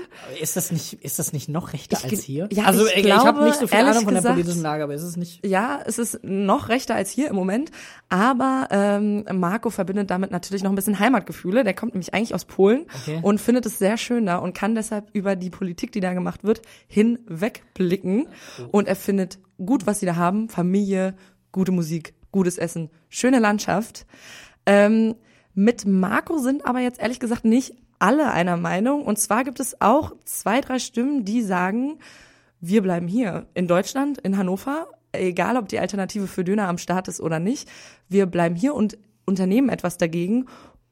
Ist das nicht, ist das nicht noch rechter Ich als hier? ja, also ich ich, ich habe nicht so viel Ahnung von der gesagt- politischen Lage, aber ist es nicht. Ja, es ist noch rechter als hier im Moment, aber ähm, Marco verbindet damit natürlich noch ein bisschen Heimatgefühle. Der kommt nämlich eigentlich aus Polen Okay. und findet es sehr schön da und kann deshalb über die Politik, die da gemacht wird, hinwegblicken. Und er findet gut, was sie da haben: Familie, gute Musik, gutes Essen, schöne Landschaft. Ähm, mit Marco sind aber jetzt ehrlich gesagt nicht alle einer Meinung. Und zwar gibt es auch zwei, drei Stimmen, die sagen, wir bleiben hier in Deutschland, in Hannover, egal ob die Alternative für Döner am Start ist oder nicht. Wir bleiben hier und unternehmen etwas dagegen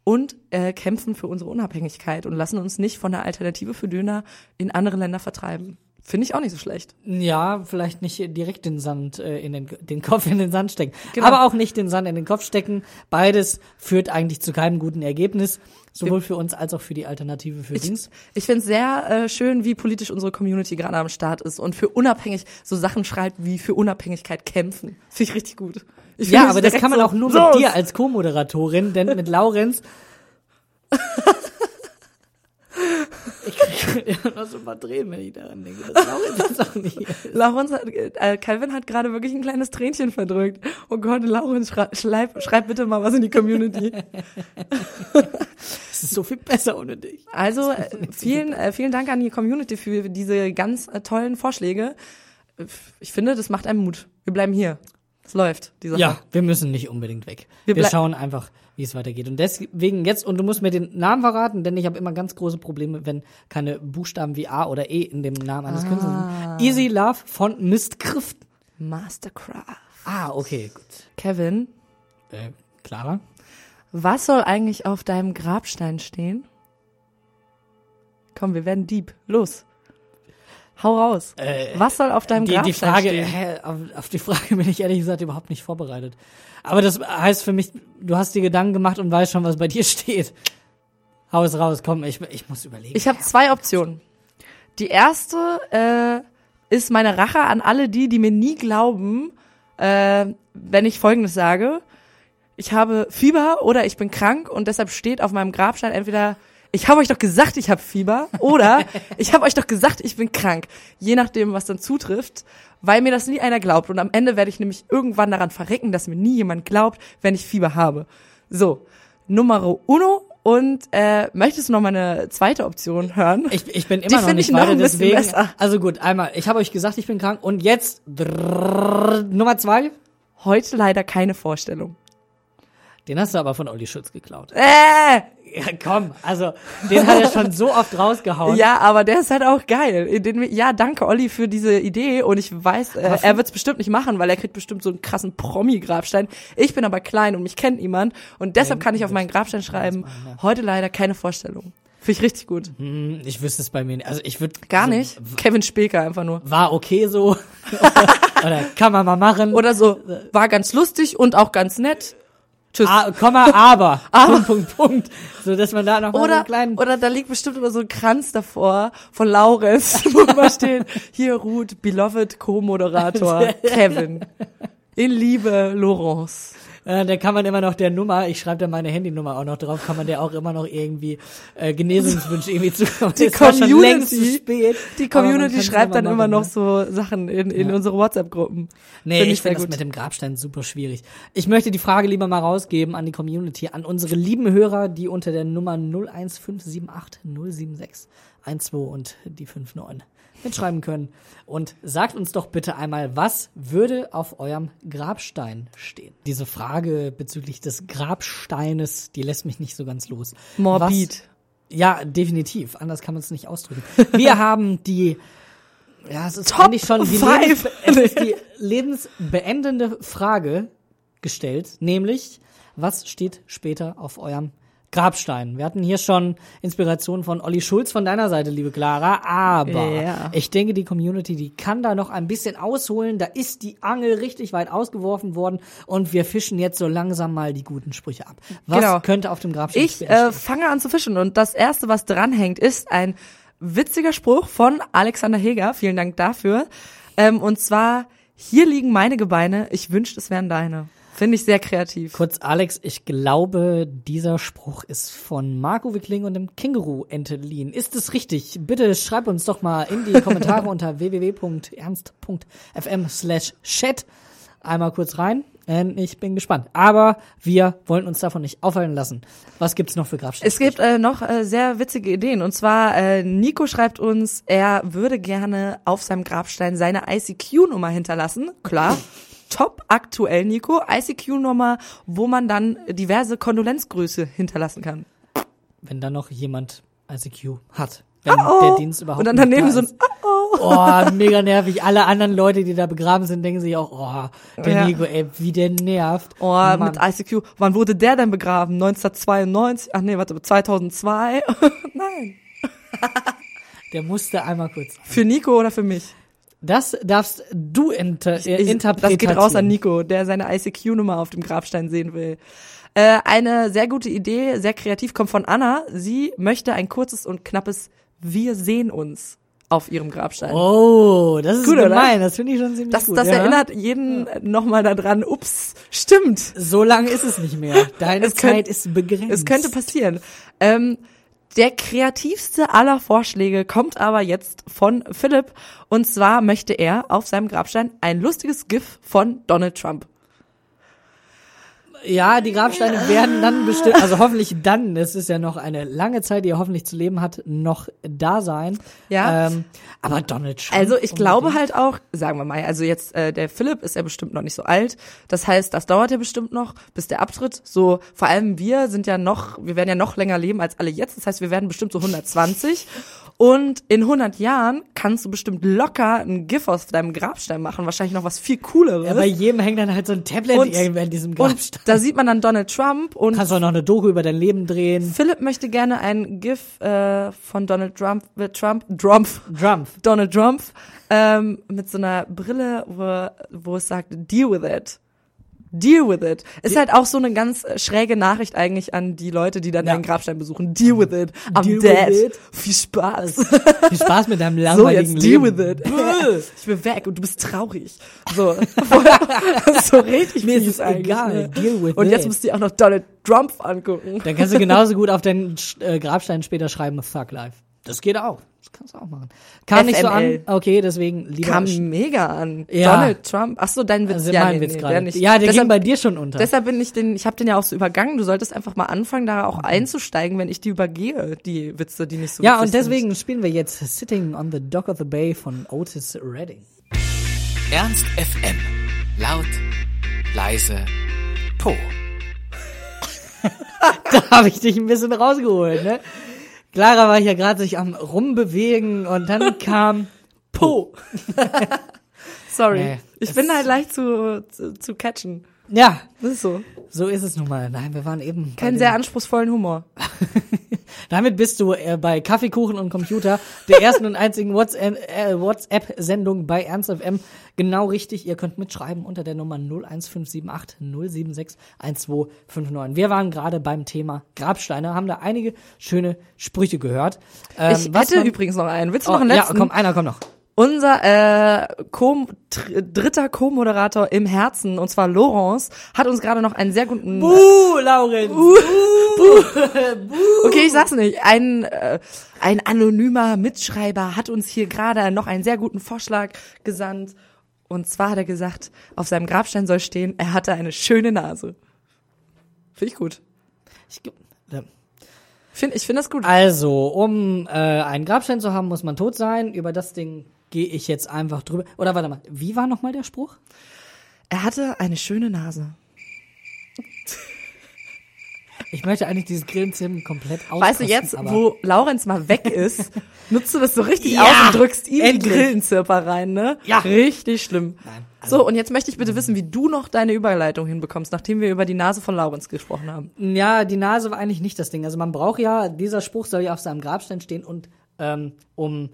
und äh, kämpfen für unsere Unabhängigkeit und lassen uns nicht von der Alternative für Döner in andere Länder vertreiben. Finde ich auch nicht so schlecht. Ja, vielleicht nicht direkt den Sand äh, in den, den Kopf in den Sand stecken. Genau. Aber auch nicht den Sand in den Kopf stecken. Beides führt eigentlich zu keinem guten Ergebnis. Sowohl für uns als auch für die Alternative für Dings. Ich finde es sehr äh, schön, wie politisch unsere Community gerade am Start ist und für unabhängig so Sachen schreibt wie für Unabhängigkeit kämpfen. Finde ich richtig gut. Ich Ja, aber das kann man so, auch nur [laughs] so, mit dir als Co-Moderatorin, denn mit Laurenz. [laughs] ich so ein paar Tränen, wenn ich daran denke. Das Laurenz ist auch nicht. [laughs] Laurens hat, äh, Calvin hat gerade wirklich ein kleines Tränchen verdrückt. Oh Gott, Laurens, schrei, schreib, schreib bitte mal was in die Community. [laughs] Es ist so viel besser ohne dich. Also äh, vielen, äh, vielen Dank an die Community für diese ganz äh, tollen Vorschläge. Ich finde, das macht einem Mut. Wir bleiben hier. Es läuft, dieser Ja, wir müssen nicht unbedingt weg. Wir Wir, schauen einfach, wie es weitergeht. Und deswegen jetzt, und du musst mir den Namen verraten, denn ich habe immer ganz große Probleme, wenn keine Buchstaben wie A oder E in dem Namen eines Künstlers sind. Easy Love von Mistgriff. Mastercraft. Ah, okay, gut. Kevin, Äh, Clara? was soll eigentlich auf deinem Grabstein stehen? Komm, wir werden Dieb. Los. Hau raus. was soll auf deinem Die, Grabstein die Frage, stehen? hä, auf, auf die Frage bin ich ehrlich gesagt überhaupt nicht vorbereitet. Aber das heißt für mich, du hast dir Gedanken gemacht und weißt schon, was bei dir [laughs] steht. Hau es raus, komm, ich, ich muss überlegen. Ich habe zwei Optionen. Die erste äh, ist meine Rache an alle die, die mir nie glauben, äh, wenn ich Folgendes sage. Ich habe Fieber oder ich bin krank und deshalb steht auf meinem Grabstein entweder ich habe euch doch gesagt, ich habe Fieber oder ich habe euch doch gesagt, ich bin krank. Je nachdem, was dann zutrifft, weil mir das nie einer glaubt. Und am Ende werde ich nämlich irgendwann daran verrecken, dass mir nie jemand glaubt, wenn ich Fieber habe. So, Numero uno. Und äh, möchtest du noch mal eine zweite Option hören? Ich, ich bin Die immer noch find nicht ich noch weiter, ein bisschen deswegen. besser. Also gut, einmal, ich habe euch gesagt, ich bin krank und jetzt drrrr, Nummer zwei. Heute leider keine Vorstellung. Den hast du aber von Olli Schutz geklaut. Äh, Ja, komm, also den hat er schon so oft rausgehauen. ja, aber der ist halt auch geil. Den, ja, danke Olli für diese Idee und ich weiß, äh, er wird es bestimmt nicht machen, weil er kriegt bestimmt so einen krassen Promi-Grabstein. Ich bin aber klein und mich kennt niemand und deshalb kann ich auf meinen Grabstein schreiben, heute leider keine Vorstellung. Finde ich richtig gut. Hm, Ich wüsste es bei mir nicht. Also ich würde Gar so, nicht. Kevin Speker einfach nur. War okay so. [laughs] Oder kann man mal machen. Oder so, war ganz lustig und auch ganz nett. Tschüss. A, Komma, [laughs] aber. Punkt, Punkt, Punkt. So, dass man da noch mal so Oder, einen kleinen. oder da liegt bestimmt immer so ein Kranz davor von Laurens, [laughs] wo immer steht, hier Ruth, beloved Co-Moderator, [laughs] Kevin. In Liebe, Laurence. Äh, da kann man immer noch der Nummer, ich schreibe da meine Handynummer auch noch drauf, kann man der auch immer noch irgendwie äh, Genesungswünsche irgendwie zukommen. [laughs] Die Community- spät, Die Community schreibt dann immer noch so Sachen in, in Ja. unsere WhatsApp-Gruppen. Nee, Find ich sehr finde das mit dem Grabstein super schwierig. Ich möchte die Frage lieber mal rausgeben an die Community, an unsere lieben Hörer, die unter der Nummer 01578 076 12 und die 59 mitschreiben können. Und sagt uns doch bitte einmal, was würde auf eurem Grabstein stehen? Diese Frage bezüglich des Grabsteines, die lässt mich nicht so ganz los. Morbid. Was, ja, definitiv. Anders kann man es nicht ausdrücken. [laughs] Wir haben die ja, es ist Top eigentlich schon die. Lebens es ist die lebensbeendende Frage gestellt, nämlich, was steht später auf eurem Grabstein? Wir hatten hier schon Inspiration von Olli Schulz von deiner Seite, liebe Clara, aber Ja. ich denke, die Community, die kann da noch ein bisschen ausholen. Da ist die Angel richtig weit ausgeworfen worden und wir fischen jetzt so langsam mal die guten Sprüche ab. Was Genau. könnte auf dem Grabstein Ich äh, fange an zu fischen und das erste, was dranhängt, ist ein witziger Spruch von Alexander Heger. Vielen Dank dafür. Ähm, und zwar, hier liegen meine Gebeine, ich wünschte, es wären deine. Finde ich sehr kreativ. Kurz, Alex, ich glaube, dieser Spruch ist von Marco Wickling und dem Känguru entliehen. Ist es richtig? Bitte schreib uns doch mal in die Kommentare [laughs] unter www.ernst.fm slash chat einmal kurz rein. Ich bin gespannt. Aber wir wollen uns davon nicht aufhalten lassen. Was gibt's noch für Grabsteine? Es gibt äh, noch äh, sehr witzige Ideen. Und zwar, äh, Nico schreibt uns, er würde gerne auf seinem Grabstein seine ICQ-Nummer hinterlassen. Klar. Top aktuell, Nico. ICQ-Nummer, wo man dann diverse Kondolenzgrüße hinterlassen kann. Wenn da noch jemand ICQ hat. Wenn Oh, der Dienst überhaupt Und dann daneben da so ein ist. Oh, mega nervig. Alle anderen Leute, die da begraben sind, denken sich auch, oh, der Ja. Nico, ey, wie der nervt. Oh, Mann. mit ICQ. Wann wurde der denn begraben? 1992? Ach nee, warte, 2002? [laughs] Nein. Der musste einmal kurz. Für Nico oder für mich? Das darfst du inter Ich- interpretieren. Das geht raus an Nico, der seine ICQ-Nummer auf dem Grabstein sehen will. Äh, eine sehr gute Idee, sehr kreativ, kommt von Anna. Sie möchte ein kurzes und knappes Wir sehen uns auf ihrem Grabstein. Oh, das ist Gut, oder? gemein. Das finde ich schon ziemlich das gut. das ja. erinnert jeden nochmal daran, ups, stimmt. So lange ist es nicht mehr. Deine Es könnt- Zeit ist begrenzt. Es könnte passieren. Ähm, der kreativste aller Vorschläge kommt aber jetzt von Philipp. Und zwar möchte er auf seinem Grabstein ein lustiges GIF von Donald Trump. Ja, die Grabsteine werden dann bestimmt, also hoffentlich dann, es ist ja noch eine lange Zeit, die er hoffentlich zu leben hat, noch da sein. Ja. Ähm, aber Donald Trump. Also ich glaube unbedingt. halt auch, sagen wir mal, also jetzt äh, der Philipp ist ja bestimmt noch nicht so alt. Das heißt, das dauert ja bestimmt noch, bis der abtritt. So vor allem wir sind ja noch, wir werden ja noch länger leben als alle jetzt. Das heißt, wir werden bestimmt so 120. Und in 100 Jahren kannst du bestimmt locker ein GIF aus deinem Grabstein machen, wahrscheinlich noch was viel cooleres. Ja, bei jedem hängt dann halt so ein Tablet Und- irgendwann in diesem und Grabstein. da sieht man dann Donald Trump und Kannst auch noch eine Doku über dein Leben drehen. Philipp möchte gerne ein GIF äh, von Donald Trump, äh, Trump, Trump, Trump. Donald Trump ähm, mit so einer Brille, wo, wo es sagt, deal with it. Deal with it. Ist halt auch so eine ganz äh, schräge Nachricht eigentlich an die Leute, die dann Ja. den Grabstein besuchen. Deal with it. I'm Deal dead. Viel Spaß. [laughs] Viel Spaß mit deinem So, langweiligen jetzt deal Leben. with it. Bäh. [laughs] Ich bin weg und du bist traurig. So, [laughs] so richtig Mir ist es eigentlich, egal. ne? Deal with Und it. jetzt musst du dir auch noch Donald Trump angucken. Dann kannst du genauso gut auf deinen äh, Grabstein später schreiben, fuck life. Das geht auch. Das kannst du auch machen. Kam nicht so an. FML. Okay, deswegen lieber. Kam mega an. Ja. Donald Trump. Ach so, dein Witz. also ja, mein nee, Witz nee, gerade. ja, der deshalb, ging bei dir schon unter. Deshalb bin ich den, ich habe den ja auch so übergangen. Du solltest einfach mal anfangen, da auch einzusteigen, wenn ich die übergehe, die Witze, die nicht so ja, und deswegen spielen wir jetzt Sitting on the Dock of the Bay von Otis Redding. Ernst FM. Laut, leise, Po. [laughs] Da habe ich dich ein bisschen rausgeholt, ne? Clara war hier gerade sich am rumbewegen und dann [laughs] kam Po. [laughs] Sorry. Nee, ich bin halt leicht zu, zu, zu catchen. Ja, Das ist so. So ist es nun mal. Nein, wir waren eben. Keinen sehr anspruchsvollen Humor. [laughs] Damit bist du äh, bei Kaffeekuchen und Computer, der ersten und einzigen äh, WhatsApp-Sendung bei Ernst FM. Genau richtig. Ihr könnt mitschreiben unter der Nummer 01578 076 1259. Wir waren gerade beim Thema Grabsteine, haben da einige schöne Sprüche gehört. Ähm, ich hätte übrigens noch einen. Willst du Oh, noch einen ja, letzten? komm, einer kommt noch. Unser äh, Co dritter Co-Moderator im Herzen, und zwar Laurence, hat uns gerade noch einen sehr guten. Uh, Laurenz. [laughs] Okay, ich sag's nicht. Ein, äh, ein anonymer Mitschreiber hat uns hier gerade noch einen sehr guten Vorschlag gesandt. Und zwar hat er gesagt, auf seinem Grabstein soll stehen, er hatte eine schöne Nase. Finde ich gut. Ich, äh, Find, ich finde das gut. Also, um äh, einen Grabstein zu haben, muss man tot sein. Über das Ding gehe ich jetzt einfach drüber. Oder warte mal, wie war nochmal der Spruch? Er hatte eine schöne Nase. Ich möchte eigentlich dieses Grillenzimmer komplett auskosten. Weißt du, jetzt, wo Laurenz mal weg ist, [laughs] nutzt du das so richtig Ja, aus und drückst ihm die endlich. Grillenzirper rein, ne? Ja. Richtig schlimm. Nein, also- so, und jetzt möchte ich bitte wissen, wie du noch deine Überleitung hinbekommst, nachdem wir über die Nase von Laurenz gesprochen haben. Ja, die Nase war eigentlich nicht das Ding. Also man braucht ja, dieser Spruch soll ja auf seinem Grabstein stehen und ähm, um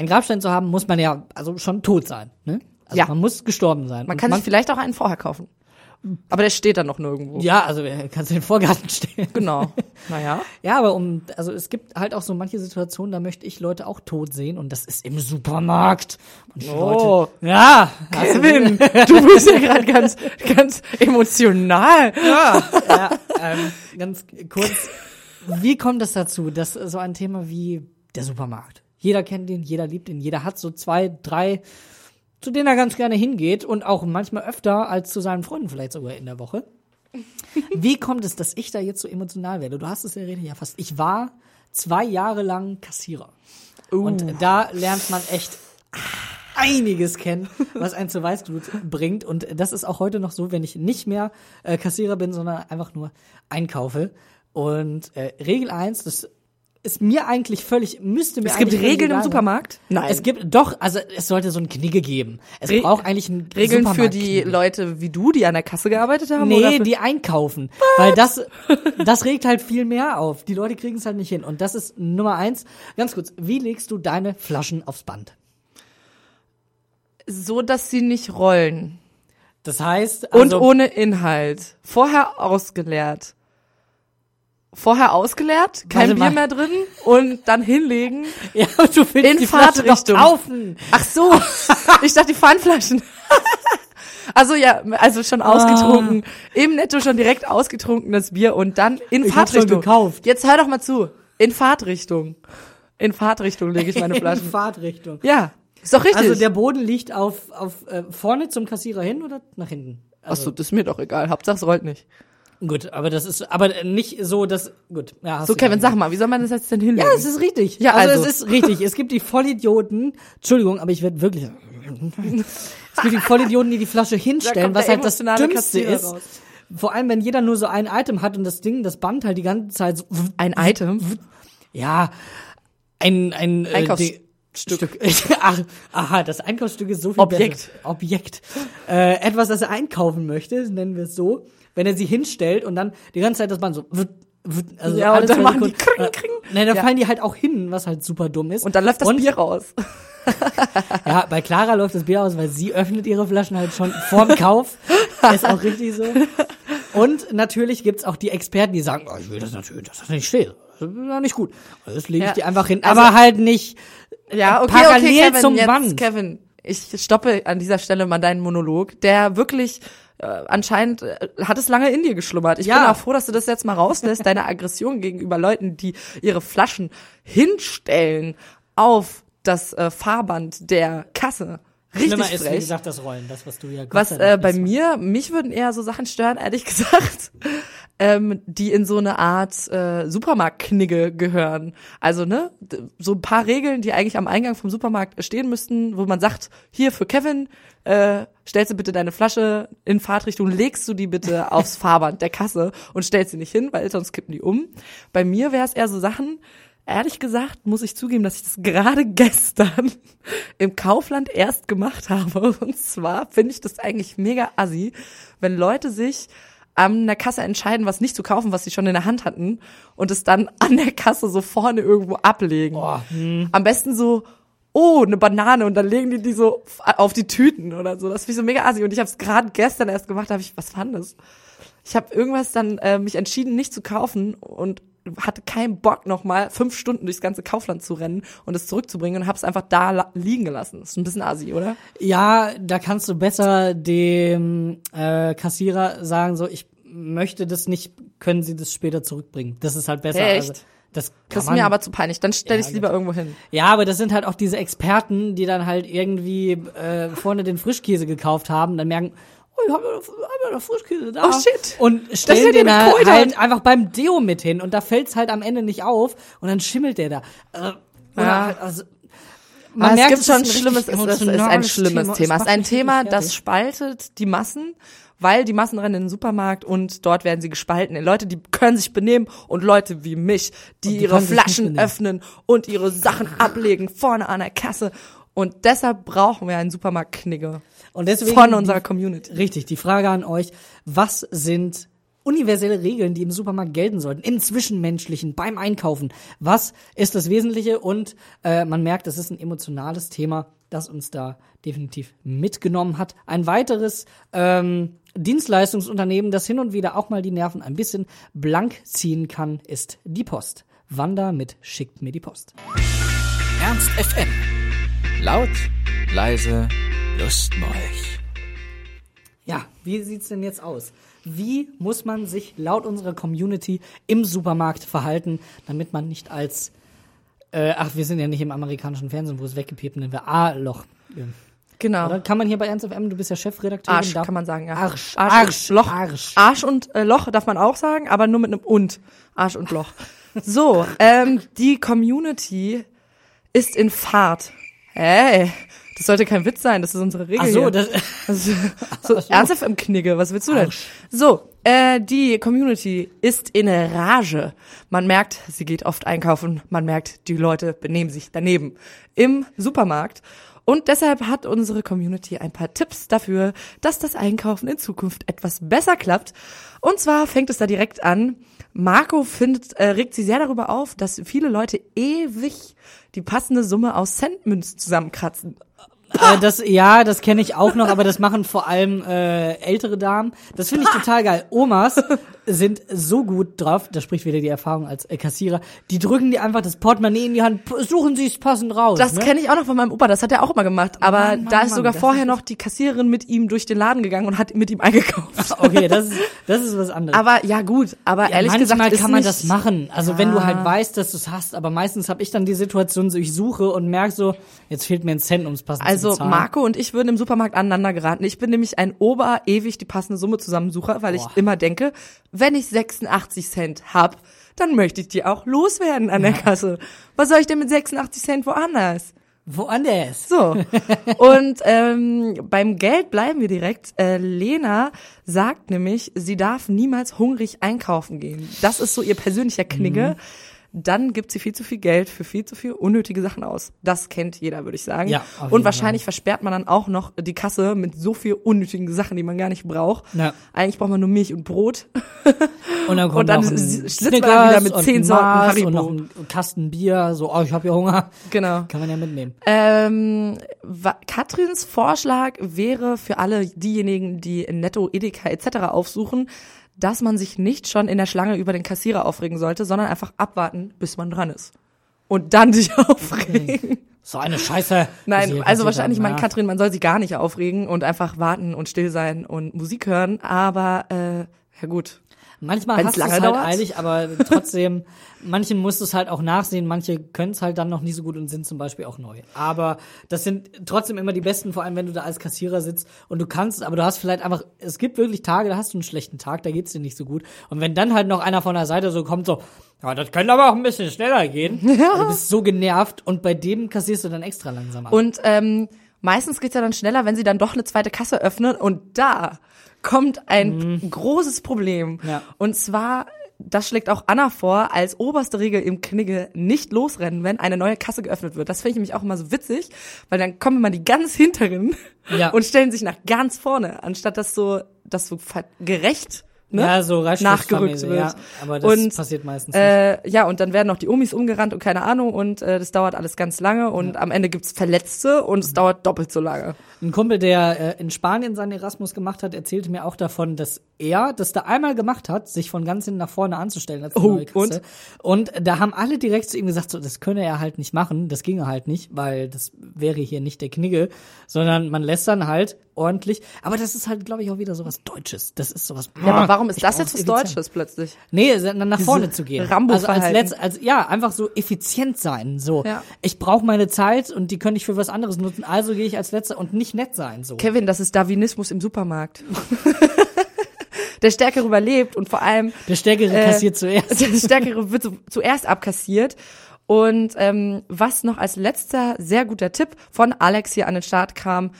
einen Grabstein zu haben, muss man ja also schon tot sein. Ne? Also Ja. man muss gestorben sein. Man Und kann sich vielleicht auch einen vorher kaufen. Aber der steht dann noch nirgendwo. ja, also kannst du in den Vorgarten [laughs] stellen. Genau. Naja. Ja, aber um, also es gibt halt auch so manche Situationen, da möchte ich Leute auch tot sehen und das ist im Supermarkt. Und die Oh. Leute, ja, Kevin, [laughs] du bist ja gerade ganz, ganz emotional. Ja, ja ähm, ganz kurz. Wie kommt es dazu, dass so ein Thema wie der Supermarkt? Jeder kennt ihn, jeder liebt ihn, jeder hat so zwei, drei, zu denen er ganz gerne hingeht und auch manchmal öfter als zu seinen Freunden vielleicht sogar in der Woche. [laughs] Wie kommt es, dass ich da jetzt so emotional werde? Du hast es ja Rede ja fast. Ich war zwei Jahre lang Kassierer. Und da lernt man echt einiges kennen, was ein zu Weißglut bringt. Und das ist auch heute noch so, wenn ich nicht mehr äh, Kassierer bin, sondern einfach nur einkaufe. Und äh, Regel eins, das ist mir eigentlich völlig, müsste mir Es gibt Regeln im. Supermarkt? Nein. Es gibt doch, also es sollte so ein Knigge geben. Es Re- braucht eigentlich ein Regeln für die. Leute wie du, die an der Kasse gearbeitet haben? Nee, die einkaufen. Weil das, das regt halt viel mehr auf. Die Leute kriegen es halt nicht hin. Und das ist Nummer eins. Ganz kurz, wie legst du deine Flaschen aufs Band? so, dass sie nicht rollen. Das heißt, Und also, ohne Inhalt. Vorher ausgeleert. Vorher ausgeleert, kein Warte Bier mal. mehr drin und dann hinlegen. [laughs] ja, und du willst In die Flasche Fahrtrichtung. kaufen. Ach so, [laughs] ich dachte die Pfandflaschen. [laughs] Also ja, also schon ausgetrunken. Im Netto schon direkt ausgetrunkenes Bier und dann in Ich Fahrtrichtung. gekauft. Jetzt hör doch mal zu. In Fahrtrichtung. In Fahrtrichtung lege ich meine In Flaschen. Fahrtrichtung. Ja, ist doch richtig. Also der Boden liegt auf, auf äh, vorne zum Kassierer hin oder nach hinten? Achso, das ist mir doch egal. Hauptsache es rollt nicht. Gut, aber das ist aber nicht so, dass gut. Ja, So, Kevin, sag mal, wie soll man das jetzt denn hinlegen? Ja, es ist richtig. Ja, also, also. es ist richtig. Es gibt die Vollidioten. Entschuldigung, aber ich werde wirklich. es gibt die Vollidioten, die die Flasche hinstellen, was halt das Dümmste Kassierer ist. raus. Vor allem, wenn jeder nur so ein Item hat und das Ding, das Band halt die ganze Zeit so. Ein Item. Ja, ein ein äh, Einkaufsstück. Stück. [laughs] Ach, aha, das Einkaufsstück ist so viel Objekt. besser. Objekt. Äh, etwas, das er einkaufen möchte, nennen wir es so. Wenn er sie hinstellt und dann die ganze Zeit das Band so. Also Ja, und dann machen die kring, kring. Ne, da Ja. fallen die halt auch hin, was halt super dumm ist. Und dann läuft das und, Bier raus. [laughs] Ja, bei Clara läuft das Bier aus, weil sie öffnet ihre Flaschen halt schon vorm Kauf. [laughs] ist auch richtig so. Und natürlich gibt's auch die Experten, die sagen, oh, ich will das natürlich, das nicht stehen. Das ist nicht gut. Das lege ich Ja. die einfach hin. Also- aber halt nicht Ja, okay, parallel okay, Kevin, zum jetzt, Band. Kevin, ich stoppe an dieser Stelle mal deinen Monolog, der wirklich äh, anscheinend äh, hat es lange in dir geschlummert. Ich Ja. bin auch froh, dass du das jetzt mal rauslässt, deine Aggression gegenüber Leuten, die ihre Flaschen hinstellen auf das äh, Fahrband der Kasse. Richtig Schlimmer ist, wie frech. gesagt, das Rollen, das, was du ja Was äh, bei mir, mich würden eher so Sachen stören, ehrlich [laughs] gesagt, ähm, die in so eine Art äh, Supermarktknigge gehören. Also, ne, so ein paar Regeln, die eigentlich am Eingang vom Supermarkt stehen müssten, wo man sagt, hier für Kevin, äh, stellst du bitte deine Flasche in Fahrtrichtung, legst du die bitte [laughs] aufs Fahrband der Kasse und stellst sie nicht hin, weil sonst kippen die um. Bei mir wäre es eher so Sachen, Ehrlich gesagt muss ich zugeben, dass ich das gerade [laughs] gestern im Kaufland erst gemacht habe. Und zwar finde ich das eigentlich mega assi, wenn Leute sich an der Kasse entscheiden, was nicht zu kaufen, was sie schon in der Hand hatten und es dann [laughs] an der Kasse so vorne irgendwo ablegen. Boah, hm. Am besten so, oh, eine Banane und dann legen die die so auf die Tüten oder so. Das finde ich so mega assi. Und ich habe es gerade gestern erst gemacht, habe ich, was fand das? Ich habe irgendwas dann äh, mich entschieden, nicht zu kaufen und hatte keinen Bock nochmal fünf Stunden durchs ganze Kaufland zu rennen und es zurückzubringen und habe es einfach da liegen gelassen. ist ein bisschen assi, oder? Ja, da kannst du besser dem äh, Kassierer sagen, so, ich möchte das nicht, können Sie das später zurückbringen. Das ist halt besser. Echt? Also, das Das ist mir aber zu peinlich. Dann stell Ja, ich es lieber gut. irgendwo hin. Ja, aber das sind halt auch diese Experten, die dann halt irgendwie äh, vorne den Frischkäse gekauft haben, dann merken, oh, ich habe ja noch- hab ja noch Frischkäse da. Oh, shit. Und stellen den halt, halt einfach beim Deo mit hin und da fällt's halt am Ende nicht auf und dann schimmelt der da. Äh, oder Ja. halt, also, Man merkt, es gibt schon ein schlimmes, es ist, ist ein schlimmes Thema. Thema. Es ist ein Thema, das spaltet die Massen, weil die Massen rennen in den Supermarkt und dort werden sie gespalten in Leute, die können sich benehmen und Leute wie mich, die, die ihre Flaschen öffnen und ihre Sachen [laughs] ablegen vorne an der Kasse. Und deshalb brauchen wir einen Supermarktknigge Und deswegen von die- unserer Community. Richtig, die Frage an euch, was sind universelle Regeln, die im Supermarkt gelten sollten, im Zwischenmenschlichen, beim Einkaufen? Was ist das Wesentliche? Und äh, man merkt, es ist ein emotionales Thema, das uns da definitiv mitgenommen hat. Ein weiteres ähm, Dienstleistungsunternehmen, das hin und wieder auch mal die Nerven ein bisschen blank ziehen kann, ist die Post. Wanda mit Schickt mir die Post. Ernst FM. Laut, leise, lustmolch. Ja, wie sieht's denn jetzt aus? Wie muss man sich laut unserer Community im Supermarkt verhalten, damit man nicht als äh, ach, wir sind ja nicht im amerikanischen Fernsehen, wo es weggepiept, nennen wir A-Loch. Genau. Oder kann man hier bei Ernst FM, du bist ja Chefredakteurin, Arsch darf- kann man sagen, ja. Arsch, Arsch, Arsch, und Loch. Arsch. Arsch und äh, Loch darf man auch sagen, aber nur mit einem und. Arsch und Loch. So, ähm, die Community ist in Fahrt. Hey, das sollte kein Witz sein, das ist unsere Regel. Ach so, hier. das, Also, [laughs] so, ernsthaft im Knigge, was willst du denn? So, äh, die Community ist in Rage. Man merkt, sie geht oft einkaufen. Man merkt, die Leute benehmen sich daneben im Supermarkt. Und deshalb hat unsere Community ein paar Tipps dafür, dass das Einkaufen in Zukunft etwas besser klappt. Und zwar fängt es da direkt an. Marco findet, äh, regt sie sehr darüber auf, dass viele Leute ewig die passende Summe aus Centmünz zusammenkratzen. Äh, das ja, das kenne ich auch noch, aber das machen vor allem äh, ältere Damen. Das finde ich total geil. Omas sind so gut drauf, da spricht wieder die Erfahrung als äh, Kassierer, die drücken dir einfach das Portemonnaie in die Hand, suchen sie es passend raus. Das ne? kenne ich auch noch von meinem Opa, das hat er auch immer gemacht. Aber Mann, Mann, da ist Mann, sogar vorher ist- noch die Kassiererin mit ihm durch den Laden gegangen und hat mit ihm eingekauft. [laughs] Okay, das ist, das ist was anderes. Aber ja gut, aber Ja, ehrlich manchmal gesagt kann man das machen. Also wenn du Ja. halt weißt, dass du es hast, aber meistens habe ich dann die Situation, so ich suche und merke so, jetzt fehlt mir ein Cent, ums passend zu Also bezahlen. Marco und ich würden im Supermarkt aneinander geraten. Ich bin nämlich ein Ober ewig die passende Summe zusammensucher, weil Boah. ich immer denke, wenn ich 86 Cent hab, dann möchte ich die auch loswerden an der Kasse. Was soll ich denn mit 86 Cent woanders? Woanders. So. [laughs] Und ähm, beim Geld bleiben wir direkt. Äh, Lena sagt nämlich, sie darf niemals hungrig einkaufen gehen. Das ist so ihr persönlicher Knigge. Dann gibt sie viel zu viel Geld für viel zu viel unnötige Sachen aus. Das kennt jeder, würde ich sagen. Ja, Und wahrscheinlich versperrt man dann auch noch die Kasse mit so viel unnötigen Sachen, die man gar nicht braucht. Ja. Eigentlich braucht man nur Milch und Brot. [laughs] Und dann kommt Und dann sitzt man da wieder mit zehn Sorten Haribo. Und noch ein Kasten Bier, so, oh, ich habe ja Hunger. Genau. Kann man ja mitnehmen. Ähm, Katrins Vorschlag wäre für alle diejenigen, die Netto, Edeka etc. aufsuchen, dass man sich nicht schon in der Schlange über den Kassierer aufregen sollte, sondern einfach abwarten, bis man dran ist. Und dann [laughs] sich aufregen. So eine Scheiße. Nein, also wahrscheinlich meint Ja. Katrin, man soll sich gar nicht aufregen und einfach warten und still sein und Musik hören, aber äh, ja gut. Manchmal Wenn's hast du es halt dauert. eilig, aber trotzdem, manchen musst du es halt auch nachsehen, manche können es halt dann noch nie so gut und sind zum Beispiel auch neu. Aber das sind trotzdem immer die besten, vor allem wenn du da als Kassierer sitzt und du kannst, aber du hast vielleicht einfach, es gibt wirklich Tage, da hast du einen schlechten Tag, da geht's dir nicht so gut. Und wenn dann halt noch einer von der Seite so kommt, so, ja, das könnte aber auch ein bisschen schneller gehen. Ja. [laughs] Du bist so genervt und bei dem kassierst du dann extra langsam ab. Und ähm, meistens geht's ja dann schneller, wenn sie dann doch eine zweite Kasse öffnen und da kommt ein großes Problem. Mhm. Ja. Und zwar, das schlägt auch Anna vor, als oberste Regel im Knigge nicht losrennen, wenn eine neue Kasse geöffnet wird. Das finde ich nämlich auch immer so witzig, weil dann kommen immer die ganz hinteren Ja. und stellen sich nach ganz vorne, anstatt dass so, das so gerecht ne? ja, so nachgerückt wird. Ja, aber das Und, passiert meistens nicht. Äh, ja, und dann werden noch die Omis umgerannt und keine Ahnung und äh, das dauert alles ganz lange und am Ende gibt's Verletzte und es dauert doppelt so lange. Ein Kumpel, der äh, in Spanien seinen Erasmus gemacht hat, erzählte mir auch davon, dass er das da einmal gemacht hat, sich von ganz hinten nach vorne anzustellen als Oh, Kasse. Und? da haben alle direkt zu ihm gesagt, so, das könne er halt nicht machen, das ginge halt nicht, weil das wäre hier nicht der Knigge, sondern man lässt dann halt ordentlich. Aber das ist halt, glaube ich, auch wieder sowas Deutsches. Das ist sowas. Ja, warum ist ich das jetzt was. Deutsches plötzlich? Nee, dann nach vorne zu gehen. Rambo-Verhalten. Also als letzt, als ja, einfach so effizient sein. So, Ja. ich brauche meine Zeit und die könnte ich für was anderes nutzen. Also gehe ich als letzter und nicht nett sein. So. Kevin, das ist Darwinismus im Supermarkt. [laughs] Der Stärkere überlebt und vor allem Der Stärkere Äh, kassiert zuerst. [laughs] der Stärkere wird zu, zuerst abkassiert. Und ähm, was noch als letzter sehr guter Tipp von Alex hier an den Start kam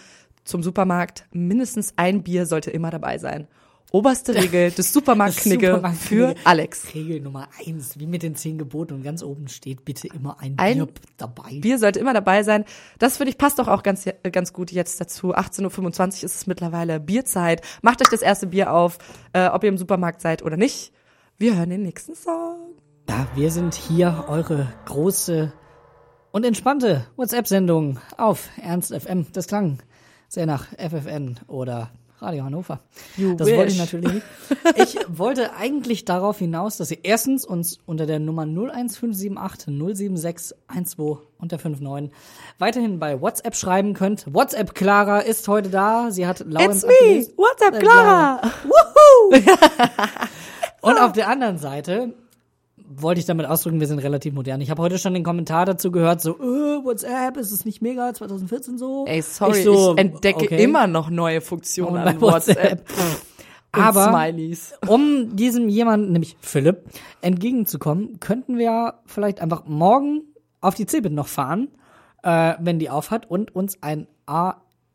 zum Supermarkt, mindestens ein Bier sollte immer dabei sein. Oberste Regel des Supermarktknigge für Supermarktknigge. Alex. Regel Nummer eins, wie mit den zehn Geboten und ganz oben steht, bitte immer ein, Ein Bier dabei. Bier sollte immer dabei sein. Das finde ich passt doch auch ganz, äh, ganz gut jetzt dazu. 18.25 Uhr ist es mittlerweile Bierzeit. Macht euch das erste Bier auf, äh, ob ihr im Supermarkt seid oder nicht. Wir hören den nächsten Song. Ja, wir sind hier eure große und entspannte WhatsApp-Sendung auf Ernst FM. Das klang sehr nach FFN oder Radio Hannover. You das wollte ich wish. natürlich nicht. [laughs] Ich wollte eigentlich darauf hinaus, dass ihr erstens uns unter der Nummer 01578 076 12 und der 59 weiterhin bei WhatsApp schreiben könnt. WhatsApp Clara ist heute da. Sie hat Laurens It's me! abgelesen. What's up, Äh, Clara? [laughs] Und auf der anderen Seite wollte ich damit ausdrücken, wir sind relativ modern. Ich habe heute schon den Kommentar dazu gehört, so, äh, WhatsApp, ist es nicht mega, 2014 so? Ey, sorry, ich, so, entdecke okay. immer noch neue Funktionen Und an WhatsApp. WhatsApp. Aber Smileys. um diesem jemanden, nämlich Philipp, entgegenzukommen, könnten wir vielleicht einfach morgen auf die Cebit noch fahren, äh, wenn die aufhat und uns ein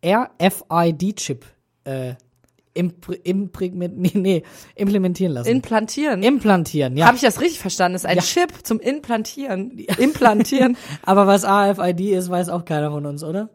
RFID-Chip äh, impr- imprägment- [laughs] nee, nee, implementieren lassen. Implantieren. Implantieren, ja. Habe ich das richtig verstanden? Das ist ein Ja. Chip zum Implantieren. [laughs] Implantieren. [laughs] Aber was AFID ist, weiß auch keiner von uns, oder?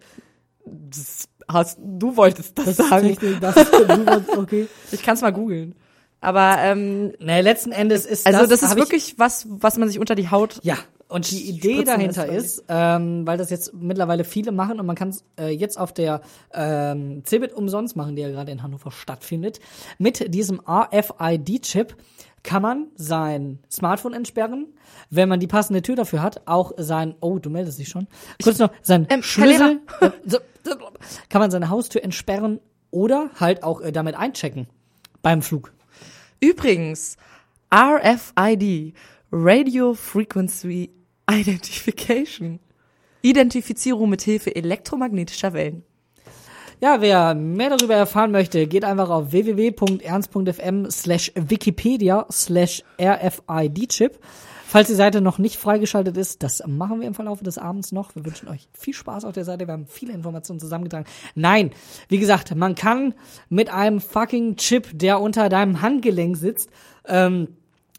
Hast, du wolltest das, Das sagen. richtig, das gut, okay. Ich kann es mal googeln. Aber ähm, Nee, letzten Endes ist also das, das, ist hab ich- wirklich was, was man sich unter die Haut. Ja, und die Idee dahinter ist, ähm, weil das jetzt mittlerweile viele machen und man kann es äh, jetzt auf der ähm, Cebit umsonst machen, die ja gerade in Hannover stattfindet, mit diesem RFID-Chip kann man sein Smartphone entsperren, wenn man die passende Tür dafür hat, auch sein, oh, du meldest dich schon, kurz noch, sein Ähm, Schlüssel, äh, so, so, kann man seine Haustür entsperren oder halt auch äh, damit einchecken beim Flug. Übrigens, RFID, Radio Frequency Identification. Identifizierung mit Hilfe elektromagnetischer Wellen. Ja, wer mehr darüber erfahren möchte, geht einfach auf www.ernst.fm slash Wikipedia slash RFID-Chip. Falls die Seite noch nicht freigeschaltet ist, das machen wir im Verlauf des Abends noch. Wir wünschen euch viel Spaß auf der Seite. Wir haben viele Informationen zusammengetragen. Nein, wie gesagt, man kann mit einem fucking Chip, der unter deinem Handgelenk sitzt, ähm,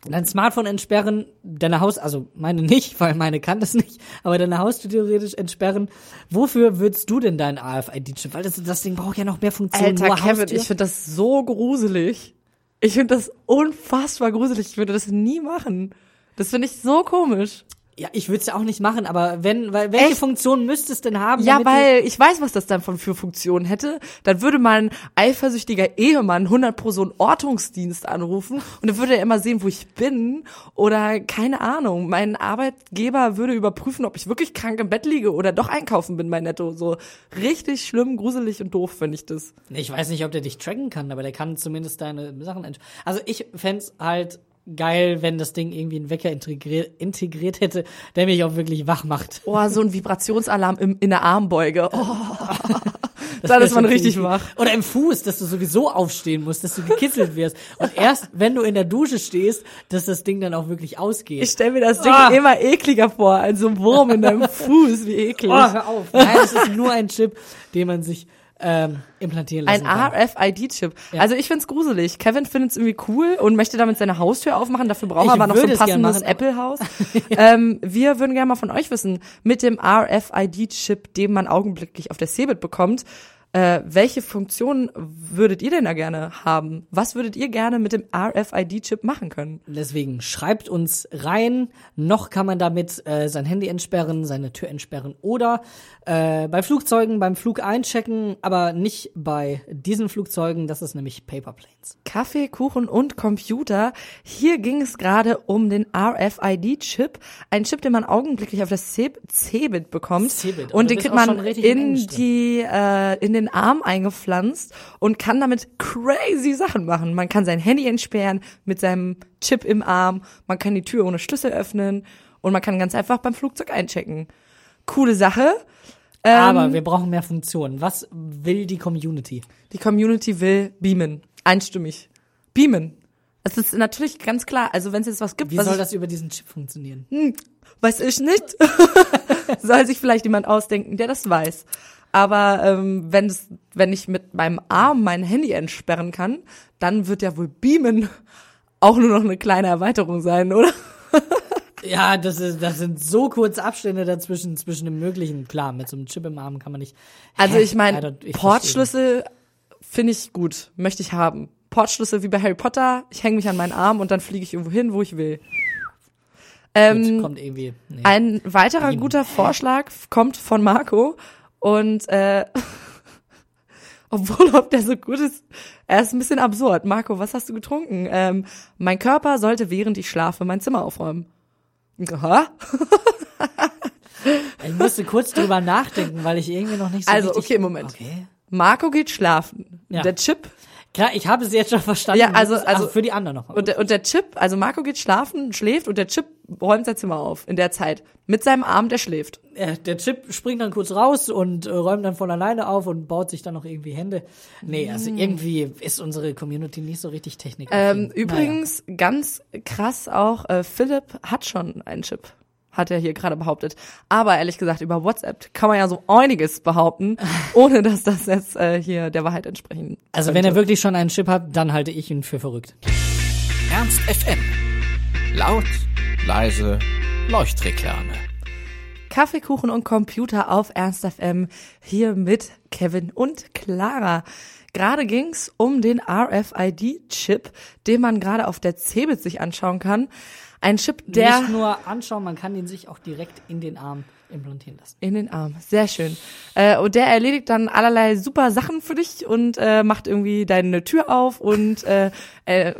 dein Smartphone entsperren, deine Haus, also meine nicht, [laughs] weil meine kann das nicht, aber deine Haustür theoretisch entsperren. Wofür würdest du denn deinen AFID-Chip? Weil das, das Ding braucht ja noch mehr Funktionen. Alter, Kevin, Haustür. ich finde das so gruselig. Ich finde das unfassbar gruselig. Ich würde das nie machen. Das finde ich so komisch. Ja, ich würde es ja auch nicht machen, aber wenn, weil welche Echt? Funktion müsste es denn haben? Ja, weil ich weiß, was das dann von für Funktionen hätte. Dann würde mein eifersüchtiger Ehemann 100 pro so einen Ortungsdienst anrufen und dann würde er immer sehen, wo ich bin oder keine Ahnung. Mein Arbeitgeber würde überprüfen, ob ich wirklich krank im Bett liege oder doch einkaufen bin bei Netto. So richtig schlimm, gruselig und doof finde ich das. Ich weiß nicht, ob der dich tracken kann, aber der kann zumindest deine Sachen. Also ich fänd's halt geil, wenn das Ding irgendwie einen Wecker integriert, integriert hätte, der mich auch wirklich wach macht. Oh, so ein Vibrationsalarm im, in der Armbeuge. Oh. [laughs] Das Dann ist man richtig wach. Oder im Fuß, dass du sowieso aufstehen musst, dass du gekitzelt wirst. Und erst, wenn du in der Dusche stehst, dass das Ding dann auch wirklich ausgeht. Ich stelle mir das Ding Ah. immer ekliger vor, als so ein Wurm in deinem [laughs] Fuß. Wie eklig. oh, hör auf. Nein, es ist nur ein Chip, den man sich ähm, implantieren lassen Ein. RFID-Chip. Ja. Also ich find's gruselig. Kevin findet's irgendwie cool und möchte damit seine Haustür aufmachen. Dafür braucht er Ich aber noch so ein passendes Apple-Haus. [laughs] ähm, wir würden gerne mal von euch wissen, mit dem RFID-Chip, den man augenblicklich auf der Cebit bekommt, äh, welche Funktionen würdet ihr denn da gerne haben? Was würdet ihr gerne mit dem RFID-Chip machen können? Deswegen schreibt uns rein. Noch kann man damit äh, sein Handy entsperren, seine Tür entsperren oder äh, bei Flugzeugen beim Flug einchecken, aber nicht bei diesen Flugzeugen. Das ist nämlich Paper Planes. Kaffee, Kuchen und Computer. Hier ging es gerade um den RFID-Chip. Ein Chip, den man augenblicklich auf das Ce- Cebit bekommt. Cebit, und den kriegt man in drin. die, äh, in den Arm eingepflanzt und kann damit crazy Sachen machen. Man kann sein Handy entsperren mit seinem Chip im Arm. Man kann die Tür ohne Schlüssel öffnen und man kann ganz einfach beim Flugzeug einchecken. Coole Sache. Ähm, aber wir brauchen mehr Funktionen. Was will die Community? Die Community will beamen. Einstimmig. Beamen. Es ist natürlich ganz klar, also wenn es jetzt was gibt, Wie was soll ich, das über diesen Chip funktionieren? weiß ich nicht, [laughs] soll sich vielleicht jemand ausdenken, der das weiß. Aber ähm, wenn es, wenn ich mit meinem Arm mein Handy entsperren kann, dann wird ja wohl Beamen [laughs] auch nur noch eine kleine Erweiterung sein, oder? [laughs] Ja, das ist, das sind so kurze Abstände dazwischen, zwischen dem Möglichen. Klar, mit so einem Chip im Arm kann man nicht. Also ich meine, Portschlüssel finde ich gut, möchte ich haben. Portschlüssel wie bei Harry Potter, ich hänge mich an meinen Arm und dann fliege ich irgendwo hin, wo ich will. Ähm, Gut, irgendwie. Nee. Ein weiterer guter Vorschlag kommt von Marco und äh, [laughs] obwohl ob der so gut ist, er ist ein bisschen absurd. Marco, was hast du getrunken? Ähm, mein Körper sollte während ich schlafe mein Zimmer aufräumen. Aha. [laughs] Ich musste kurz drüber nachdenken, weil ich irgendwie noch nicht so Also, okay, Moment. Okay. Marco geht schlafen. Ja. Der Chip Klar, ich habe es jetzt schon verstanden. Ja, also- also- für die anderen noch. und der, und der Chip, also Marco geht schlafen, schläft und der Chip räumt sein Zimmer auf in der Zeit mit seinem Arm, der schläft. Äh, der Chip springt dann kurz raus und äh, räumt dann von alleine auf und baut sich dann noch irgendwie Hände. Nee, also irgendwie ist unsere Community nicht so richtig technik. Ähm, übrigens, ganz krass auch, äh, Philipp hat schon einen Chip, hat er hier gerade behauptet. Aber ehrlich gesagt, über WhatsApp kann man ja so einiges behaupten, [laughs] ohne dass das jetzt äh, hier der Wahrheit entsprechen Also könnte. wenn er wirklich schon einen Chip hat, dann halte ich ihn für verrückt. Ernst FM. Laut, leise, Leuchtreklame. Kaffeekuchen und Computer auf Ernst FM, hier mit Kevin und Clara. Gerade ging's um den RFID-Chip, den man gerade auf der Cebit sich anschauen kann. Ein Chip, der... Nicht nur anschauen, man kann ihn sich auch direkt in den Arm implantieren lassen. In den Arm. Sehr schön. Äh, und der erledigt dann allerlei super Sachen für dich und äh, macht irgendwie deine Tür auf und äh, äh,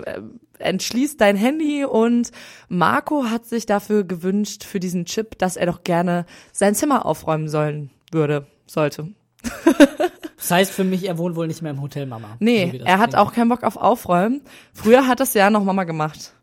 entschließt dein Handy und Marco hat sich dafür gewünscht für diesen Chip, dass er doch gerne sein Zimmer aufräumen sollen würde, sollte. [laughs] Das heißt für mich, er wohnt wohl nicht mehr im Hotel Mama. Nee, so er hat auch keinen Bock auf Aufräumen. Früher hat das ja noch Mama gemacht.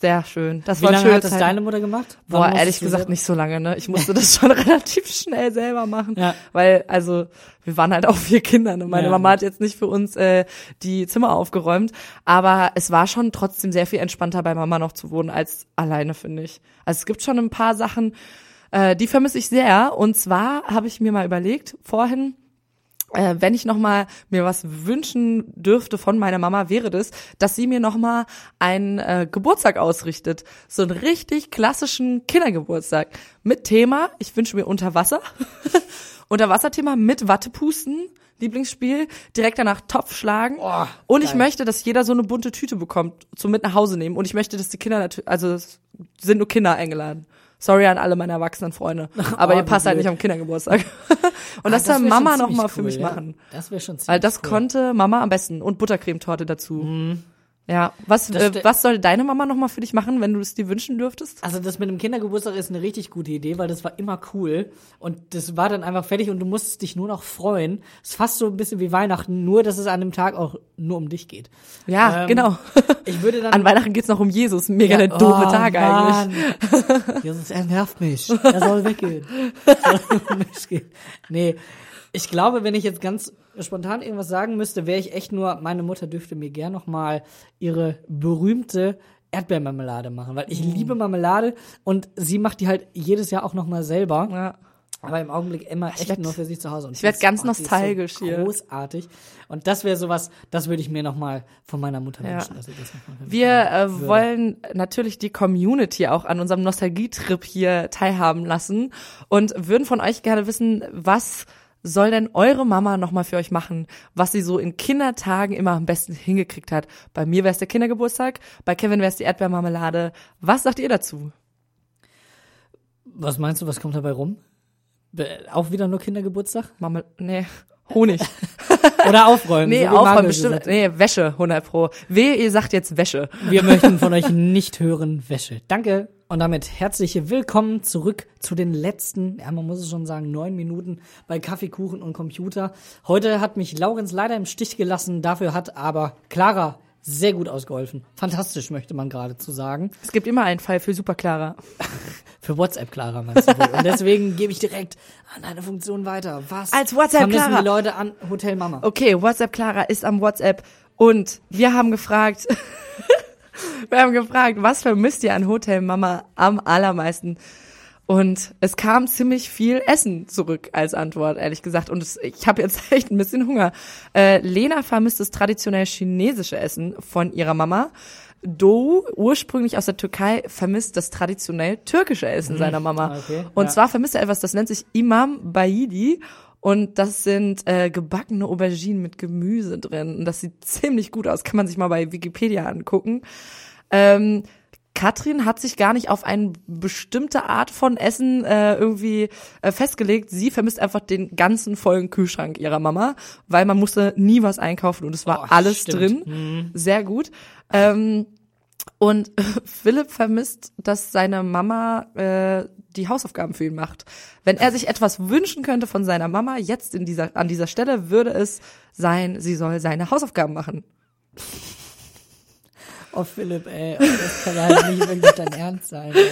Sehr schön. Das Wie war lange hat das deine Mutter gemacht? Wann Boah, ehrlich gesagt selber- nicht so lange, ne? Ich [laughs] musste das schon relativ schnell selber machen. Ja. Weil, also, wir waren halt auch vier Kinder, ne? Meine Ja, Mama hat jetzt nicht für uns äh, die Zimmer aufgeräumt. Aber es war schon trotzdem sehr viel entspannter bei Mama noch zu wohnen als alleine, finde ich. Also es gibt schon ein paar Sachen, äh, die vermisse ich sehr. Und zwar habe ich mir mal überlegt, vorhin, äh, wenn ich noch mal mir was wünschen dürfte von meiner Mama, wäre das, dass sie mir noch mal einen äh, Geburtstag ausrichtet. So einen richtig klassischen Kindergeburtstag mit Thema, ich wünsche mir Unterwasser. [laughs] Unterwasserthema mit Wattepusten. Lieblingsspiel, direkt danach Topf schlagen. Oh, und ich geil. möchte, dass jeder so eine bunte Tüte bekommt, zum mit nach Hause nehmen. Und ich möchte, dass die Kinder natürlich, also es sind nur Kinder eingeladen. Sorry an alle meine erwachsenen Freunde. [laughs] Aber Oh, ihr passt halt blöd. nicht am Kindergeburtstag. [laughs] und das Ah, soll wär Mama schon noch ziemlich mal für cool, mich ja. machen. Das wäre schon ziemlich Weil das cool. konnte Mama am besten und Buttercremetorte dazu. Ja, was Das äh, was soll deine Mama noch mal für dich machen, wenn du es dir wünschen dürftest? Also das mit dem Kindergeburtstag ist eine richtig gute Idee, weil das war immer cool und das war dann einfach fertig und du musstest dich nur noch freuen. Es ist fast so ein bisschen wie Weihnachten, nur dass es an dem Tag auch nur um dich geht. Ja, Ähm, genau. Ich würde dann An Weihnachten geht's noch um Jesus. Mega der doofe Oh, Tag eigentlich. eigentlich. [laughs] Jesus, er nervt mich. Er soll weggehen. Er soll [laughs] um mich gehen. Nee, ich glaube, wenn ich jetzt ganz spontan irgendwas sagen müsste, wäre ich echt nur, meine Mutter dürfte mir gern noch mal ihre berühmte Erdbeermarmelade machen, weil Mm. ich liebe Marmelade und sie macht die halt jedes Jahr auch noch mal selber. Ja. Aber im Augenblick immer echt werd- nur für sich zu Hause. Und ich werd die ist- ganz ist nostalgisch so hier. Großartig. Und das wäre sowas, das würde ich mir noch mal von meiner Mutter Ja. wünschen, mich Wir äh, wollen natürlich die Community auch an unserem Nostalgietrip hier teilhaben lassen und würden von euch gerne wissen, was soll denn eure Mama nochmal für euch machen, was sie so in Kindertagen immer am besten hingekriegt hat. Bei mir wäre es der Kindergeburtstag, bei Kevin wäre es die Erdbeermarmelade. Was sagt ihr dazu? Was meinst du, was kommt dabei rum? Auch wieder nur Kindergeburtstag? Marmel nee, Honig. [laughs] Oder aufräumen? Nee, so aufräumen bestimmt. Nee, Wäsche, 100 pro. Wehe, ihr sagt jetzt Wäsche. Wir möchten von euch nicht hören Wäsche. Danke. Und damit herzliche Willkommen zurück zu den letzten, ja, man muss es schon sagen, neun Minuten bei Kaffeekuchen und Computer. Heute hat mich Laurenz leider im Stich gelassen. Dafür hat aber Clara sehr gut ausgeholfen. Fantastisch, möchte man geradezu sagen. Es gibt immer einen Fall für Super Clara. [laughs] Für WhatsApp, Clara, meinst du wohl. Und deswegen gebe ich direkt an eine Funktion weiter. Was Als WhatsApp, vermissen Clara. die Leute an Hotel Mama? Okay, WhatsApp Clara ist am WhatsApp und wir haben gefragt, [laughs] wir haben gefragt, was vermisst ihr an Hotel Mama am allermeisten? Und es kam ziemlich viel Essen zurück als Antwort, ehrlich gesagt. Und es, ich habe jetzt [laughs] echt ein bisschen Hunger. Äh, Lena vermisst das traditionell chinesische Essen von ihrer Mama. Do, ursprünglich aus der Türkei, vermisst das traditionell türkische Essen seiner Mama. Ah, okay, Und ja. zwar vermisst er etwas, das nennt sich Imam Baidi. Und das sind äh, gebackene Auberginen mit Gemüse drin. Und das sieht ziemlich gut aus. Kann man sich mal bei Wikipedia angucken. Ähm, Katrin hat sich gar nicht auf eine bestimmte Art von Essen äh, irgendwie äh, festgelegt. Sie vermisst einfach den ganzen vollen Kühlschrank ihrer Mama, weil man musste nie was einkaufen und es war Oh, alles stimmt. drin. Sehr gut. Ähm, und [laughs] Philipp vermisst, dass seine Mama äh, die Hausaufgaben für ihn macht. Wenn er sich etwas wünschen könnte von seiner Mama, jetzt in dieser, an dieser Stelle, würde es sein, sie soll seine Hausaufgaben machen. Oh, Philipp, ey, oh, das kann halt nicht wirklich dein Ernst sein, ey.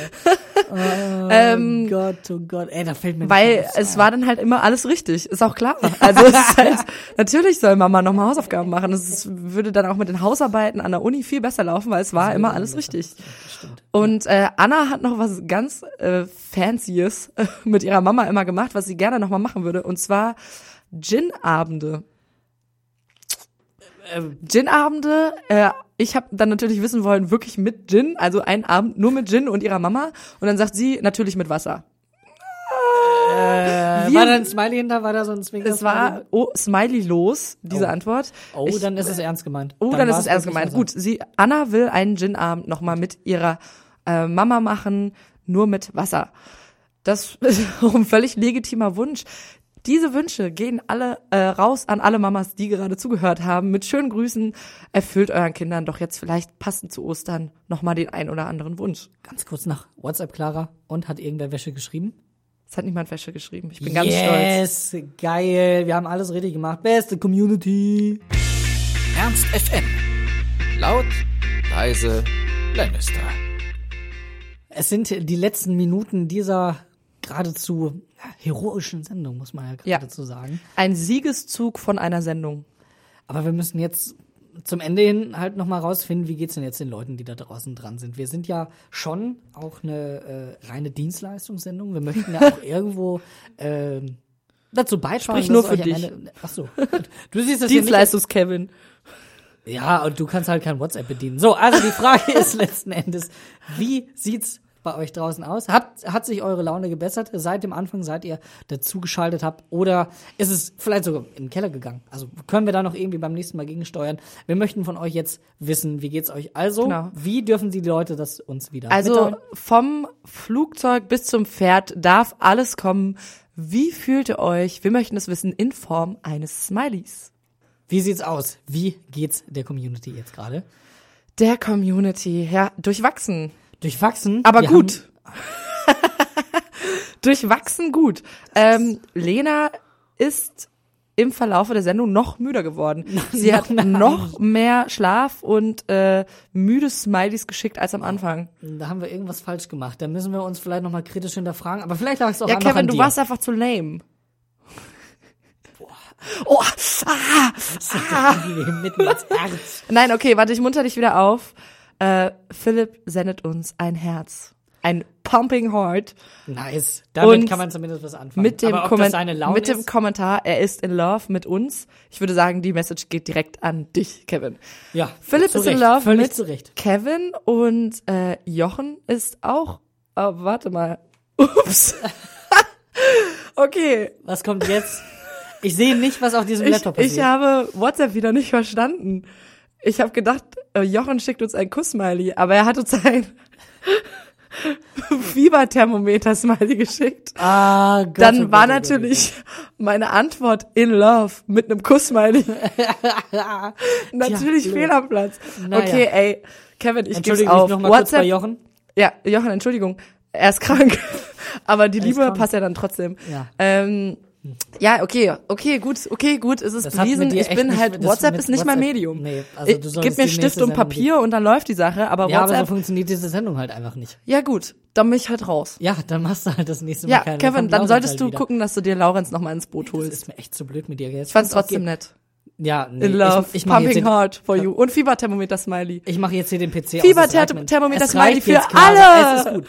Oh Ähm, Gott, oh Gott, ey, da fällt mir Weil es ein. war dann halt immer alles richtig, ist auch klar. Also es ist halt, [laughs] natürlich soll Mama nochmal Hausaufgaben machen. Es würde dann auch mit den Hausarbeiten an der Uni viel besser laufen, weil es war immer alles richtig. Und äh, Anna hat noch was ganz äh, Fancyes äh, mit ihrer Mama immer gemacht, was sie gerne nochmal machen würde. Und zwar Gin-Abende. Ähm, Gin-Abende, äh, ich habe dann natürlich wissen wollen, wirklich mit Gin, also ein Abend nur mit Gin und ihrer Mama. Und dann sagt sie, natürlich mit Wasser. Äh, war da ein Smiley hinter? War da so ein Zwinker? Es war oh, Smiley los, diese Oh. Antwort. Oh, ich, dann ist es ernst gemeint. oh, dann, ist war es ernst gemeint. Gut, sie, Anna will einen Gin-Abend nochmal mit ihrer äh, Mama machen, nur mit Wasser. Das [laughs] ist auch ein völlig legitimer Wunsch. Diese Wünsche gehen alle äh, raus an alle Mamas, die gerade zugehört haben. Mit schönen Grüßen erfüllt euren Kindern doch jetzt vielleicht passend zu Ostern nochmal den ein oder anderen Wunsch. Ganz kurz nach WhatsApp, Clara. Und hat irgendwer Wäsche geschrieben? Es hat niemand Wäsche geschrieben. Ich bin ganz stolz. yes, geil. Wir haben alles richtig gemacht. Beste Community. Ernst FM. Laut, leise, Lannister. Es sind die letzten Minuten dieser geradezu ja, heroischen Sendung, muss man ja Ja. geradezu sagen. Ein Siegeszug von einer Sendung. Aber wir müssen jetzt zum Ende hin halt nochmal rausfinden, wie geht's denn jetzt den Leuten, die da draußen dran sind. Wir sind ja schon auch eine äh, reine Dienstleistungssendung. Wir möchten ja auch [laughs] irgendwo ähm, dazu beitragen. Sprich nur für dich. Ende- Ach so. Du siehst das Dienstleistungs-Kevin. Ja, und du kannst halt kein WhatsApp bedienen. So, also die Frage [laughs] ist letzten Endes, wie sieht's bei euch draußen aus? Hat, hat sich eure Laune gebessert seit dem Anfang, seit ihr dazugeschaltet habt? Oder ist es vielleicht sogar den Keller gegangen? Also können wir da noch irgendwie beim nächsten Mal gegensteuern? Wir möchten von euch jetzt wissen, wie geht's euch? Also, Genau. wie dürfen die Leute das uns wieder Also mitteilen? vom Flugzeug bis zum Pferd darf alles kommen. Wie fühlt ihr euch? Wir möchten es wissen in Form eines Smileys. Wie sieht's aus? Wie geht's der Community jetzt gerade? Der Community, ja, durchwachsen. Durchwachsen? Aber gut. [laughs] durchwachsen gut. Ähm, Lena ist im Verlaufe der Sendung noch müder geworden. [laughs] Sie hat noch mehr Schlaf und äh, müde Smileys geschickt als am Anfang. Da haben wir irgendwas falsch gemacht. Da müssen wir uns vielleicht nochmal kritisch hinterfragen. Aber vielleicht lag es auch Ja, einfach an Kevin, du warst einfach zu lame. Oh, ah, mitten ins Herz. Nein, okay, warte, ich munter dich wieder auf. Äh, Philipp sendet uns ein Herz. Ein Pumping Heart Nice. Damit Und kann man zumindest was anfangen. mit dem, mit dem? Kommentar, er ist in love mit uns. Ich würde sagen, die Message geht direkt an dich, Kevin. Ja, Philipp ist in love Völlig mit zu Recht. Kevin und äh, Jochen ist auch. Oh, warte mal. [laughs] Ups. [laughs] okay, Was kommt jetzt? Ich sehe nicht, was auf diesem ich, Laptop passiert. ich habe WhatsApp wieder nicht verstanden. Ich habe gedacht, Jochen schickt uns ein Kuss-Smiley, aber er hat uns ein [laughs] Fieberthermometer-Smiley geschickt. ah, Gott, oh Dann Gott, war oh Gott, oh natürlich meine Antwort in love mit einem Kuss-Smiley. [laughs] natürlich blöd. fehl am Platz. Naja. Okay, ey, Kevin, ich Entschuldige auf. mich noch mal kurz bei WhatsApp, Jochen. ja, Jochen, Entschuldigung, er ist krank. [laughs] Aber die ist Liebe passt ja dann trotzdem. Ja. Ähm, ja, okay, okay, gut, okay, gut, es ist Das bewiesen. Ich bin halt, das WhatsApp ist nicht mein WhatsApp- Medium. Nee, also du gib mir Stift und Sendung Papier und dann läuft die Sache, aber Ja, aber so WhatsApp, funktioniert diese Sendung halt einfach nicht. ja gut, dann bin ich halt raus. Ja, dann machst du halt das nächste Mal Ja, keine. Kevin, dann solltest halt du wieder. gucken, dass du dir Laurenz noch mal ins Boot Das holst. ist mir echt zu blöd mit dir. Jetzt Ich fand's trotzdem nett. Ja, nee, In love, ich, ich mache pumping den- hard for you. Und Fieberthermometer-Smiley. ich mach jetzt hier den PC aus. Fieberthermometer- Smiley für alle. Es ist gut.